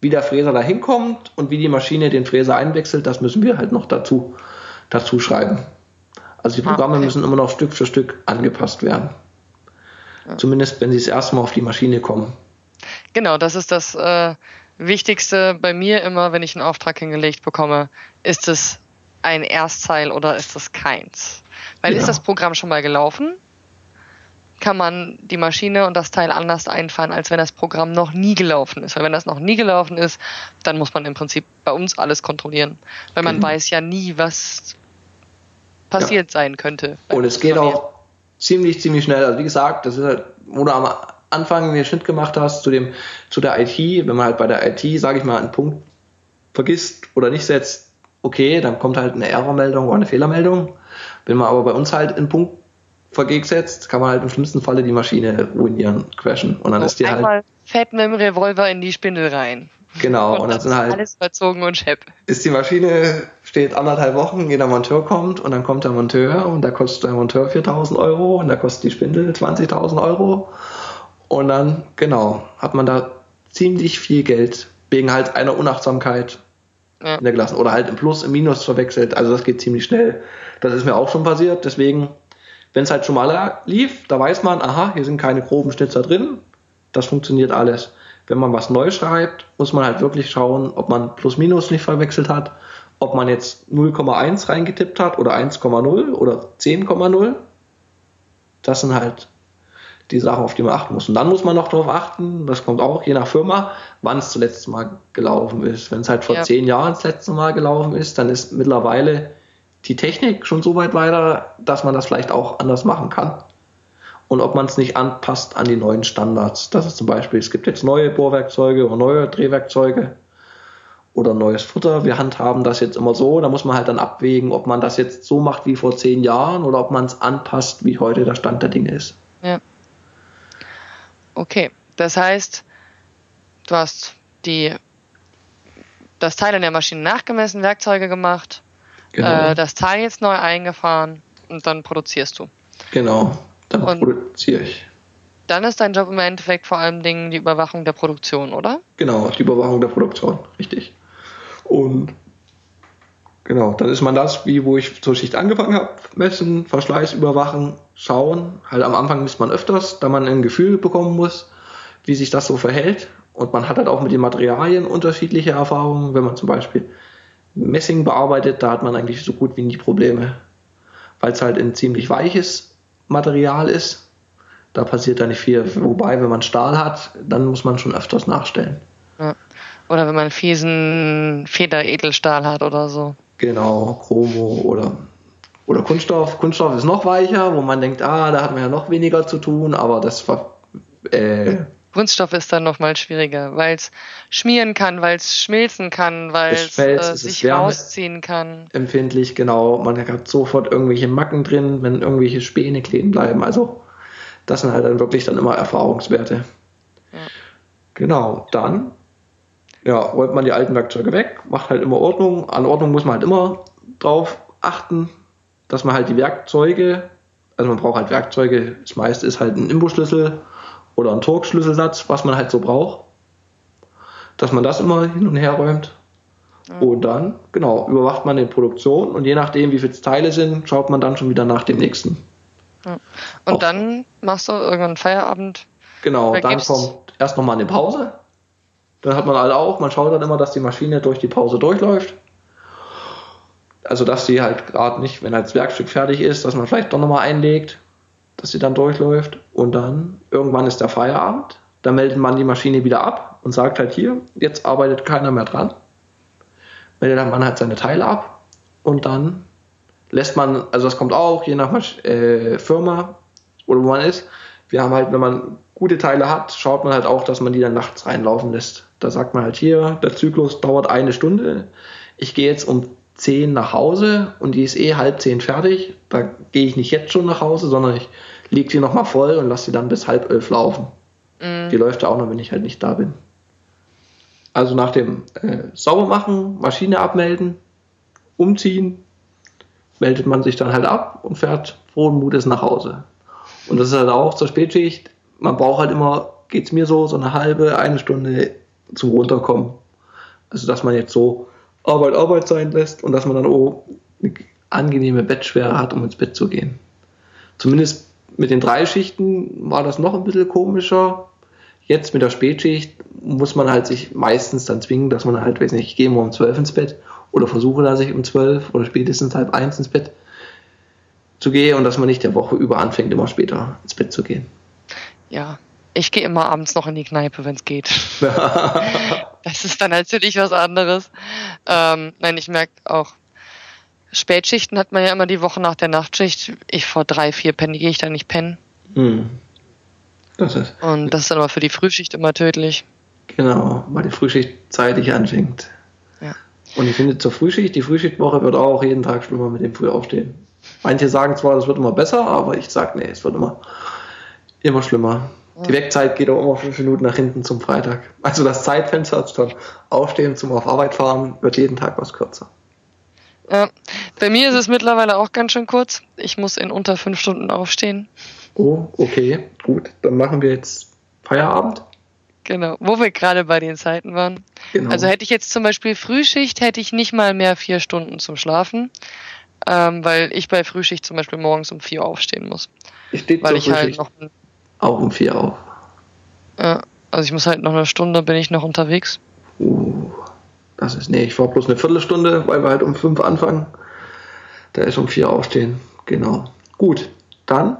[SPEAKER 2] Wie der Fräser da hinkommt und wie die Maschine den Fräser einwechselt, das müssen wir halt noch dazu, dazu schreiben. Also die Programme okay. müssen immer noch Stück für Stück angepasst werden. Ja. Zumindest wenn sie das erste Mal auf die Maschine kommen.
[SPEAKER 1] Genau, das ist das äh, Wichtigste bei mir immer, wenn ich einen Auftrag hingelegt bekomme. Ist es ein Erstteil oder ist es keins? Weil ja. ist das Programm schon mal gelaufen, kann man die Maschine und das Teil anders einfahren, als wenn das Programm noch nie gelaufen ist. Weil wenn das noch nie gelaufen ist, dann muss man im Prinzip bei uns alles kontrollieren. Weil man mhm. weiß ja nie, was passiert ja. sein könnte.
[SPEAKER 2] Und es geht auch ziemlich, ziemlich schnell. Also wie gesagt, das ist halt, wo du am Anfang den Schnitt gemacht hast zu dem, zu der IT, wenn man halt bei der IT, sage ich mal, einen Punkt vergisst oder nicht setzt, okay, dann kommt halt eine Errormeldung oder eine Fehlermeldung. Wenn man aber bei uns halt einen Punkt vergegen setzt, kann man halt im schlimmsten Falle die Maschine ruinieren, crashen. Und dann oh, ist die halt.
[SPEAKER 1] fährt mit dem Revolver in die Spindel rein.
[SPEAKER 2] Genau, und, und dann sind halt.
[SPEAKER 1] Alles verzogen und schepp.
[SPEAKER 2] Ist die Maschine, steht anderthalb Wochen, jeder Monteur kommt und dann kommt der Monteur und da kostet der Monteur 4000 Euro und da kostet die Spindel 20.000 Euro. Und dann, genau, hat man da ziemlich viel Geld wegen halt einer Unachtsamkeit ja. gelassen oder halt im Plus, im Minus verwechselt. Also das geht ziemlich schnell. Das ist mir auch schon passiert. Deswegen, wenn es halt schon mal lief, da weiß man, aha, hier sind keine groben Schnitzer drin. Das funktioniert alles. Wenn man was neu schreibt, muss man halt wirklich schauen, ob man Plus Minus nicht verwechselt hat, ob man jetzt 0,1 reingetippt hat oder 1,0 oder 10,0. Das sind halt die Sachen, auf die man achten muss. Und dann muss man noch darauf achten, das kommt auch je nach Firma, wann es zuletzt mal gelaufen ist. Wenn es halt vor ja. zehn Jahren das letzte Mal gelaufen ist, dann ist mittlerweile die Technik schon so weit weiter, dass man das vielleicht auch anders machen kann. Und ob man es nicht anpasst an die neuen Standards. Das ist zum Beispiel, es gibt jetzt neue Bohrwerkzeuge oder neue Drehwerkzeuge oder neues Futter. Wir handhaben das jetzt immer so. Da muss man halt dann abwägen, ob man das jetzt so macht wie vor zehn Jahren oder ob man es anpasst, wie heute der Stand der Dinge ist.
[SPEAKER 1] Ja. Okay, das heißt, du hast die, das Teil in der Maschine nachgemessen, Werkzeuge gemacht, genau. äh, das Teil jetzt neu eingefahren und dann produzierst du.
[SPEAKER 2] Genau, dann und produziere ich.
[SPEAKER 1] Dann ist dein Job im Endeffekt vor allem Dingen die Überwachung der Produktion, oder?
[SPEAKER 2] Genau, die Überwachung der Produktion, richtig. Und genau, dann ist man das, wie wo ich zur Schicht angefangen habe, messen, Verschleiß überwachen, schauen. Halt am Anfang misst man öfters, da man ein Gefühl bekommen muss, wie sich das so verhält. Und man hat halt auch mit den Materialien unterschiedliche Erfahrungen. Wenn man zum Beispiel Messing bearbeitet, da hat man eigentlich so gut wie nie Probleme, weil es halt ein ziemlich weiches Material ist. Da passiert da nicht viel. Wobei, wenn man Stahl hat, dann muss man schon öfters nachstellen.
[SPEAKER 1] Ja. Oder wenn man fiesen Federedelstahl hat oder so.
[SPEAKER 2] Genau, Chromo oder oder Kunststoff. Kunststoff ist noch weicher, wo man denkt, ah, da hat man ja noch weniger zu tun, aber das war.
[SPEAKER 1] Äh, Kunststoff ist dann nochmal schwieriger, weil es schmieren kann, weil es schmilzen kann, weil es äh, sich rausziehen kann.
[SPEAKER 2] Empfindlich, genau. Man hat sofort irgendwelche Macken drin, wenn irgendwelche Späne kleben bleiben. Also das sind halt dann wirklich dann immer Erfahrungswerte. Ja. Genau, dann ja, räumt man die alten Werkzeuge weg, macht halt immer Ordnung. An Ordnung muss man halt immer drauf achten, dass man halt die Werkzeuge, also man braucht halt Werkzeuge, das meiste ist halt ein Imbusschlüssel oder ein Torx-Schlüsselsatz, was man halt so braucht, dass man das immer hin und her räumt. Ja. Und dann, genau, überwacht man die Produktion und je nachdem, wie viele Teile sind, schaut man dann schon wieder nach dem nächsten.
[SPEAKER 1] Ja. Und Auch. dann machst du irgendwann Feierabend.
[SPEAKER 2] Genau, dann kommt erst nochmal eine Pause. Dann hat man alle auch, man schaut dann immer, dass die Maschine durch die Pause durchläuft also dass sie halt gerade nicht, wenn das Werkstück fertig ist, dass man vielleicht doch nochmal einlegt, dass sie dann durchläuft und dann irgendwann ist der Feierabend, dann meldet man die Maschine wieder ab und sagt halt hier, jetzt arbeitet keiner mehr dran. Meldet dann man halt seine Teile ab und dann lässt man, also das kommt auch je nach äh, Firma oder wo man ist. Wir haben halt, wenn man gute Teile hat, schaut man halt auch, dass man die dann nachts reinlaufen lässt. Da sagt man halt hier, der Zyklus dauert eine Stunde. Ich gehe jetzt um 10 nach Hause und die ist eh halb 10 fertig. Da gehe ich nicht jetzt schon nach Hause, sondern ich lege die nochmal voll und lasse sie dann bis halb elf laufen. Mhm. Die läuft ja auch noch, wenn ich halt nicht da bin. Also nach dem äh, Saubermachen, Maschine abmelden, umziehen, meldet man sich dann halt ab und fährt frohen Mutes nach Hause. Und das ist halt auch zur Spätschicht. Man braucht halt immer, geht es mir so, so eine halbe, eine Stunde zum Runterkommen. Also dass man jetzt so Arbeit Arbeit sein lässt und dass man dann auch eine angenehme Bettschwere hat, um ins Bett zu gehen. Zumindest mit den drei Schichten war das noch ein bisschen komischer. Jetzt mit der Spätschicht muss man halt sich meistens dann zwingen, dass man halt, weiß nicht, ich gehe mal um zwölf ins Bett oder versuche, dass ich um zwölf oder spätestens halb eins ins Bett zu gehen und dass man nicht der Woche über anfängt, immer später ins Bett zu gehen.
[SPEAKER 1] Ja, ich gehe immer abends noch in die Kneipe, wenn es geht. das ist dann natürlich was anderes. Ähm, nein, ich merke auch, Spätschichten hat man ja immer die Woche nach der Nachtschicht. Ich vor drei, vier pennen, gehe ich da nicht pennen. Hm. Das ist. Und das ist dann aber für die Frühschicht immer tödlich.
[SPEAKER 2] Genau, weil die Frühschicht zeitig anfängt. Ja. Und ich finde zur Frühschicht, die Frühschichtwoche wird auch jeden Tag schlimmer mit dem Frühaufstehen. Manche sagen zwar, das wird immer besser, aber ich sage, nee, es wird immer, immer schlimmer. Die Wegzeit geht auch immer fünf Minuten nach hinten zum Freitag. Also das Zeitfenster statt Aufstehen zum auf Arbeit fahren wird jeden Tag was kürzer.
[SPEAKER 1] Ja, bei mir ist es mittlerweile auch ganz schön kurz. Ich muss in unter fünf Stunden aufstehen.
[SPEAKER 2] Oh, okay, gut. Dann machen wir jetzt Feierabend.
[SPEAKER 1] Genau, wo wir gerade bei den Zeiten waren. Genau. Also hätte ich jetzt zum Beispiel Frühschicht, hätte ich nicht mal mehr vier Stunden zum Schlafen, ähm, weil ich bei Frühschicht zum Beispiel morgens um vier aufstehen muss. Ich stehe weil ich halt
[SPEAKER 2] noch auch um vier auf.
[SPEAKER 1] Ja, also ich muss halt noch eine Stunde bin ich noch unterwegs.
[SPEAKER 2] Uh. Das ist, nee, ich war bloß eine Viertelstunde, weil wir halt um fünf anfangen. Da ist um vier aufstehen. Genau. Gut, dann.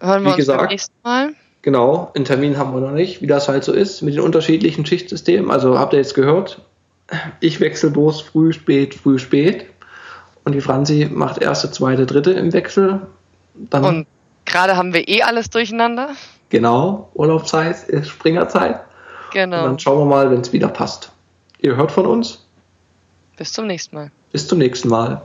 [SPEAKER 1] Hören wir wie gesagt, beim nächsten Mal.
[SPEAKER 2] Genau, einen Termin haben wir noch nicht, wie das halt so ist mit den unterschiedlichen Schichtsystemen. Also habt ihr jetzt gehört, ich wechsle bloß früh, spät, früh, spät. Und die Franzi macht erste, zweite, dritte im Wechsel.
[SPEAKER 1] Dann und gerade haben wir eh alles durcheinander.
[SPEAKER 2] Genau, Urlaubszeit ist Springerzeit. Genau. Und dann schauen wir mal, wenn es wieder passt. Ihr hört von uns.
[SPEAKER 1] Bis zum nächsten Mal.
[SPEAKER 2] Bis zum nächsten Mal.